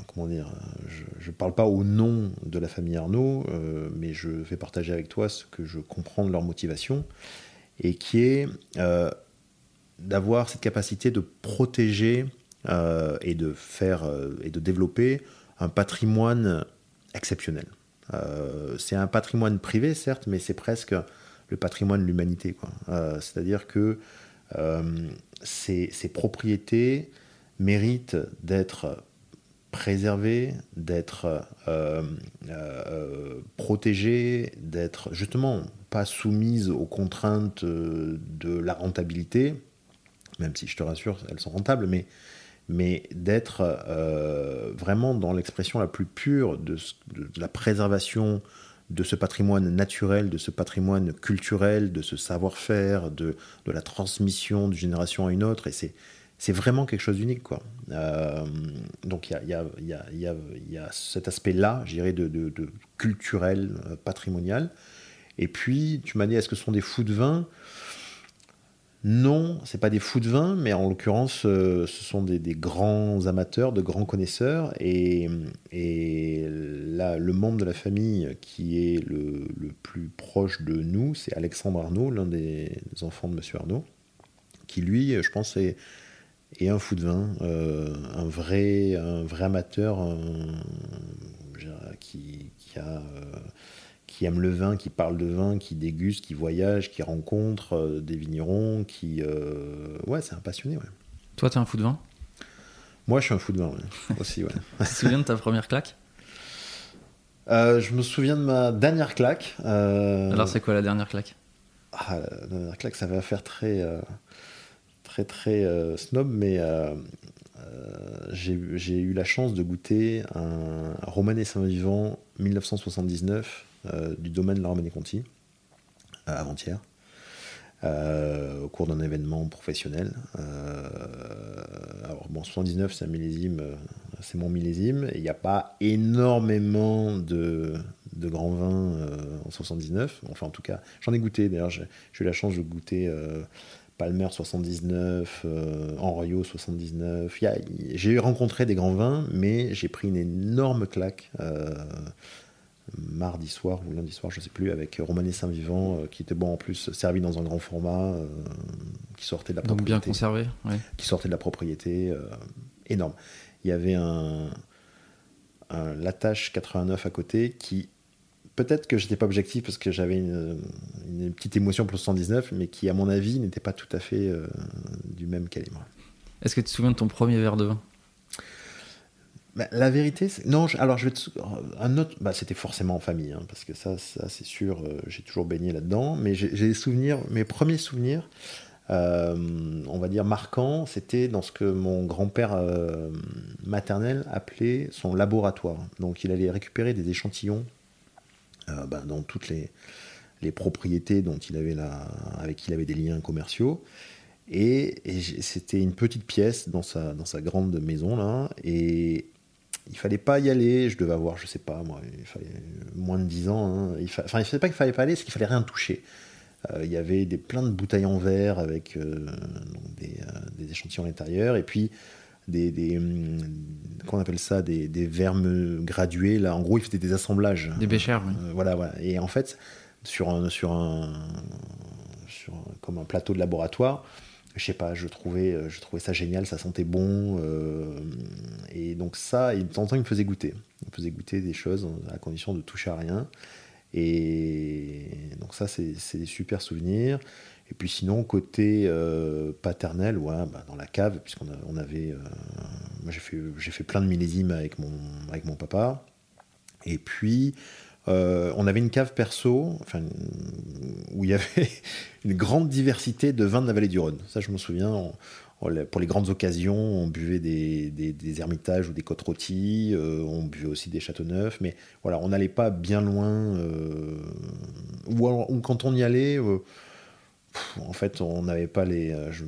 comment dire, je, ne parle pas au nom de la famille Arnaud, mais je vais partager avec toi ce que je comprends de leur motivation et qui est euh, d'avoir cette capacité de protéger euh, et de faire euh, et de développer un patrimoine exceptionnel. c'est un patrimoine privé, certes, mais c'est presque le patrimoine de l'humanité. C'est-à-dire que ces, propriétés méritent d'être préservées, d'être protégées, d'être justement pas soumises aux contraintes euh, de la rentabilité, même si je te rassure, elles sont rentables, mais, mais d'être euh, vraiment dans l'expression la plus pure de, la préservation de ce patrimoine naturel, de ce patrimoine culturel, de ce savoir-faire, de, de, la transmission d'une génération à une autre. Et c'est, c'est vraiment quelque chose d'unique. Euh, donc il y a, y, y, y a, cet aspect-là, je dirais, de, culturel, patrimonial. Et puis, tu m'as dit, est-ce que ce sont des fous de vin? Non, c'est pas des fous de vin, mais en l'occurrence, euh, ce sont des, grands amateurs, de grands connaisseurs. Et, et là, le membre de la famille qui est le, plus proche de nous, c'est Alexandre Arnaud, l'un des, enfants de Monsieur Arnaud, qui lui, je pense, est, un fou de vin, euh, un, vrai, un vrai amateur qui, qui, a. Euh, qui aime le vin, qui parle de vin, qui déguste, qui voyage, qui rencontre euh, des vignerons, qui... Ouais, c'est un passionné, ouais. Toi, t'es un fou de vin Moi, je suis un fou de vin, aussi, ouais. tu te souviens de ta première claque? Je me souviens de ma dernière claque. Alors, c'est quoi la dernière claque? Ah, La dernière claque, ça va faire très... très, très snob, mais j'ai eu la chance de goûter un Romanée Saint-Vivant 1979 du domaine de la Romanée Conti, avant-hier. Euh, au cours d'un événement professionnel. Euh, alors bon, 79, c'est un millésime, euh, c'est mon millésime. Il n'y a pas énormément de, de grands vins en 79. Enfin, en tout cas, j'en ai goûté. D'ailleurs, j'ai eu la chance de goûter Palmer 79, Henriot 79. J'ai rencontré des grands vins, mais j'ai pris une énorme claque mardi soir ou lundi soir, je ne sais plus, avec Romané Saint-Vivant, euh, qui était bon en plus servi dans un grand format, euh, qui sortait de la propriété. Donc bien conservé, Qui sortait de la propriété, euh, énorme. Il y avait un, un Latache 89 à côté qui, peut-être que j'étais pas objectif parce que j'avais une, petite émotion pour le 119, mais qui, à mon avis, n'était pas tout à fait du même calibre. Est-ce que tu te souviens de ton premier verre de vin? Bah, la vérité, c'est... non. alors je vais un autre. Bah, c'était forcément en famille, hein, parce que ça, ça c'est sûr. Euh, j'ai toujours baigné là-dedans, mais j'ai, des souvenirs. Mes premiers souvenirs, euh, on va dire marquants, c'était dans ce que mon grand-père euh, maternel appelait son laboratoire. Donc, il allait récupérer des échantillons bah, dans toutes les, propriétés dont il avait avec qui il avait des liens commerciaux. Et, c'était une petite pièce dans sa, dans sa grande maison là. Et il fallait pas y aller. Je devais avoir, je sais pas, moi, moins de 10 ans. Hein. Il Enfin, il fallait pas qu'il fallait pas aller, c'est qu'il fallait rien toucher. Euh, il y avait des, plein de bouteilles en verre avec euh, des, euh, des, échantillons à l'intérieur et puis des, des hum, qu'on appelle ça des, des vermes gradués là en gros il faisait des assemblages des béchères oui. voilà voilà et en fait sur un sur un sur comme un plateau de laboratoire je sais pas, je trouvais, euh, je trouvais ça génial, ça sentait bon. Euh, et donc ça, il, de temps en temps, il me faisait goûter. Il me faisait goûter des choses à condition de toucher à rien. Et donc ça, c'est des super souvenirs. Et puis sinon, côté euh, paternel, ouais, bah, dans la cave, puisqu'on on avait... moi, j'ai fait, fait plein de millésimes avec mon, avec mon papa. Et puis, euh, on avait une cave perso enfin, où il y avait une grande diversité de vins de la vallée du Rhône. Ça, je me souviens. pour les grandes occasions, on buvait des, des, ermitages ou des côtes rôties, euh, on buvait aussi des châteaux neufs, mais voilà, on n'allait pas bien loin. Euh, ou, quand on y allait, en fait, on n'avait pas les. Je,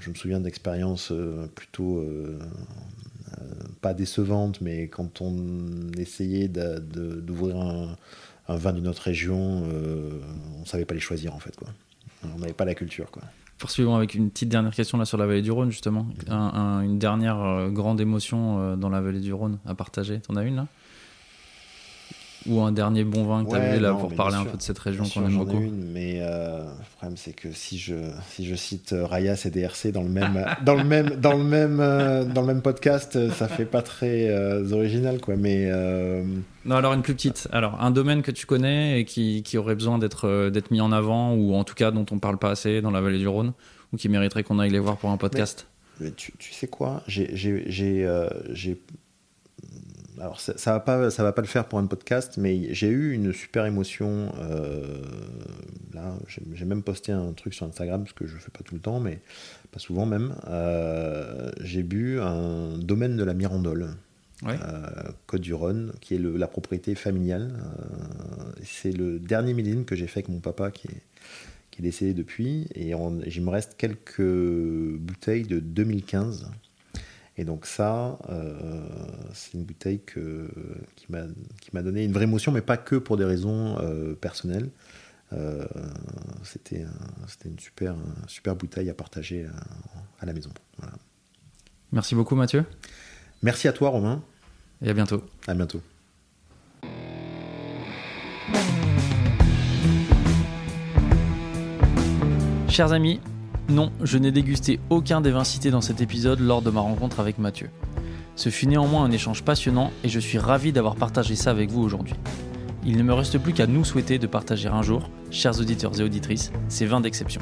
je, me souviens d'expériences plutôt euh, pas décevante, mais quand on essayait d'ouvrir un, vin d'une autre région, euh, on savait pas les choisir en fait. Quoi. On n'avait pas la culture. Quoi. Poursuivons avec une petite dernière question là sur la vallée du Rhône justement. une dernière euh, grande émotion dans la vallée du Rhône à partager. T'en as une là? Ou un dernier bon vin que tu as vu là pour parler un peu de cette région qu'on aime beaucoup une, Mais euh, le problème c'est que si je, si je cite euh, Rayas et DRC dans le même, dans le même, dans le même, euh, dans le même podcast, ça fait pas très original quoi. Mais non, alors une plus petite. Alors un domaine que tu connais et qui, qui aurait besoin d'être d'être mis en avant ou en tout cas dont on parle pas assez dans la vallée du Rhône ou qui mériterait qu'on aille les voir pour un podcast? tu, tu, sais quoi? J'ai alors ça, ça, va pas, ça va pas le faire pour un podcast, mais j'ai eu une super émotion. Euh, là, j'ai même posté un truc sur Instagram parce que je fais pas tout le temps, mais pas souvent même. Euh, j'ai bu un domaine de la Mirandole. Euh, Côte du Rhône, qui est la propriété familiale. c'est le dernier millésime que j'ai fait avec mon papa qui est, qui est décédé depuis. Et il me reste quelques bouteilles de 2015 et donc ça, euh, c'est une bouteille qui m'a donné une vraie émotion, mais pas que pour des raisons euh, personnelles. Euh, C'était une super, super bouteille à partager à, la maison. Merci beaucoup Mathieu. Merci à toi Romain. Et à bientôt. À bientôt. Chers amis, non, je n'ai dégusté aucun des vins cités dans cet épisode lors de ma rencontre avec Mathieu. Ce fut néanmoins un échange passionnant et je suis ravi d'avoir partagé ça avec vous aujourd'hui. Il ne me reste plus qu'à nous souhaiter de partager un jour, chers auditeurs et auditrices, ces vins d'exception.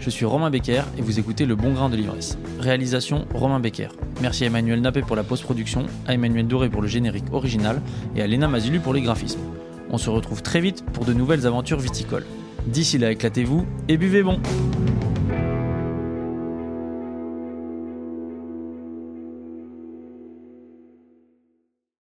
Je suis Romain Becker et vous écoutez Le Bon Grain de l'Ivresse. Réalisation Romain Becker. Merci à Emmanuel Nappé pour la post-production, à Emmanuel Doré pour le générique original et à Léna Mazilu pour les graphismes. On se retrouve très vite pour de nouvelles aventures viticoles. D'ici là, éclatez-vous et buvez bon!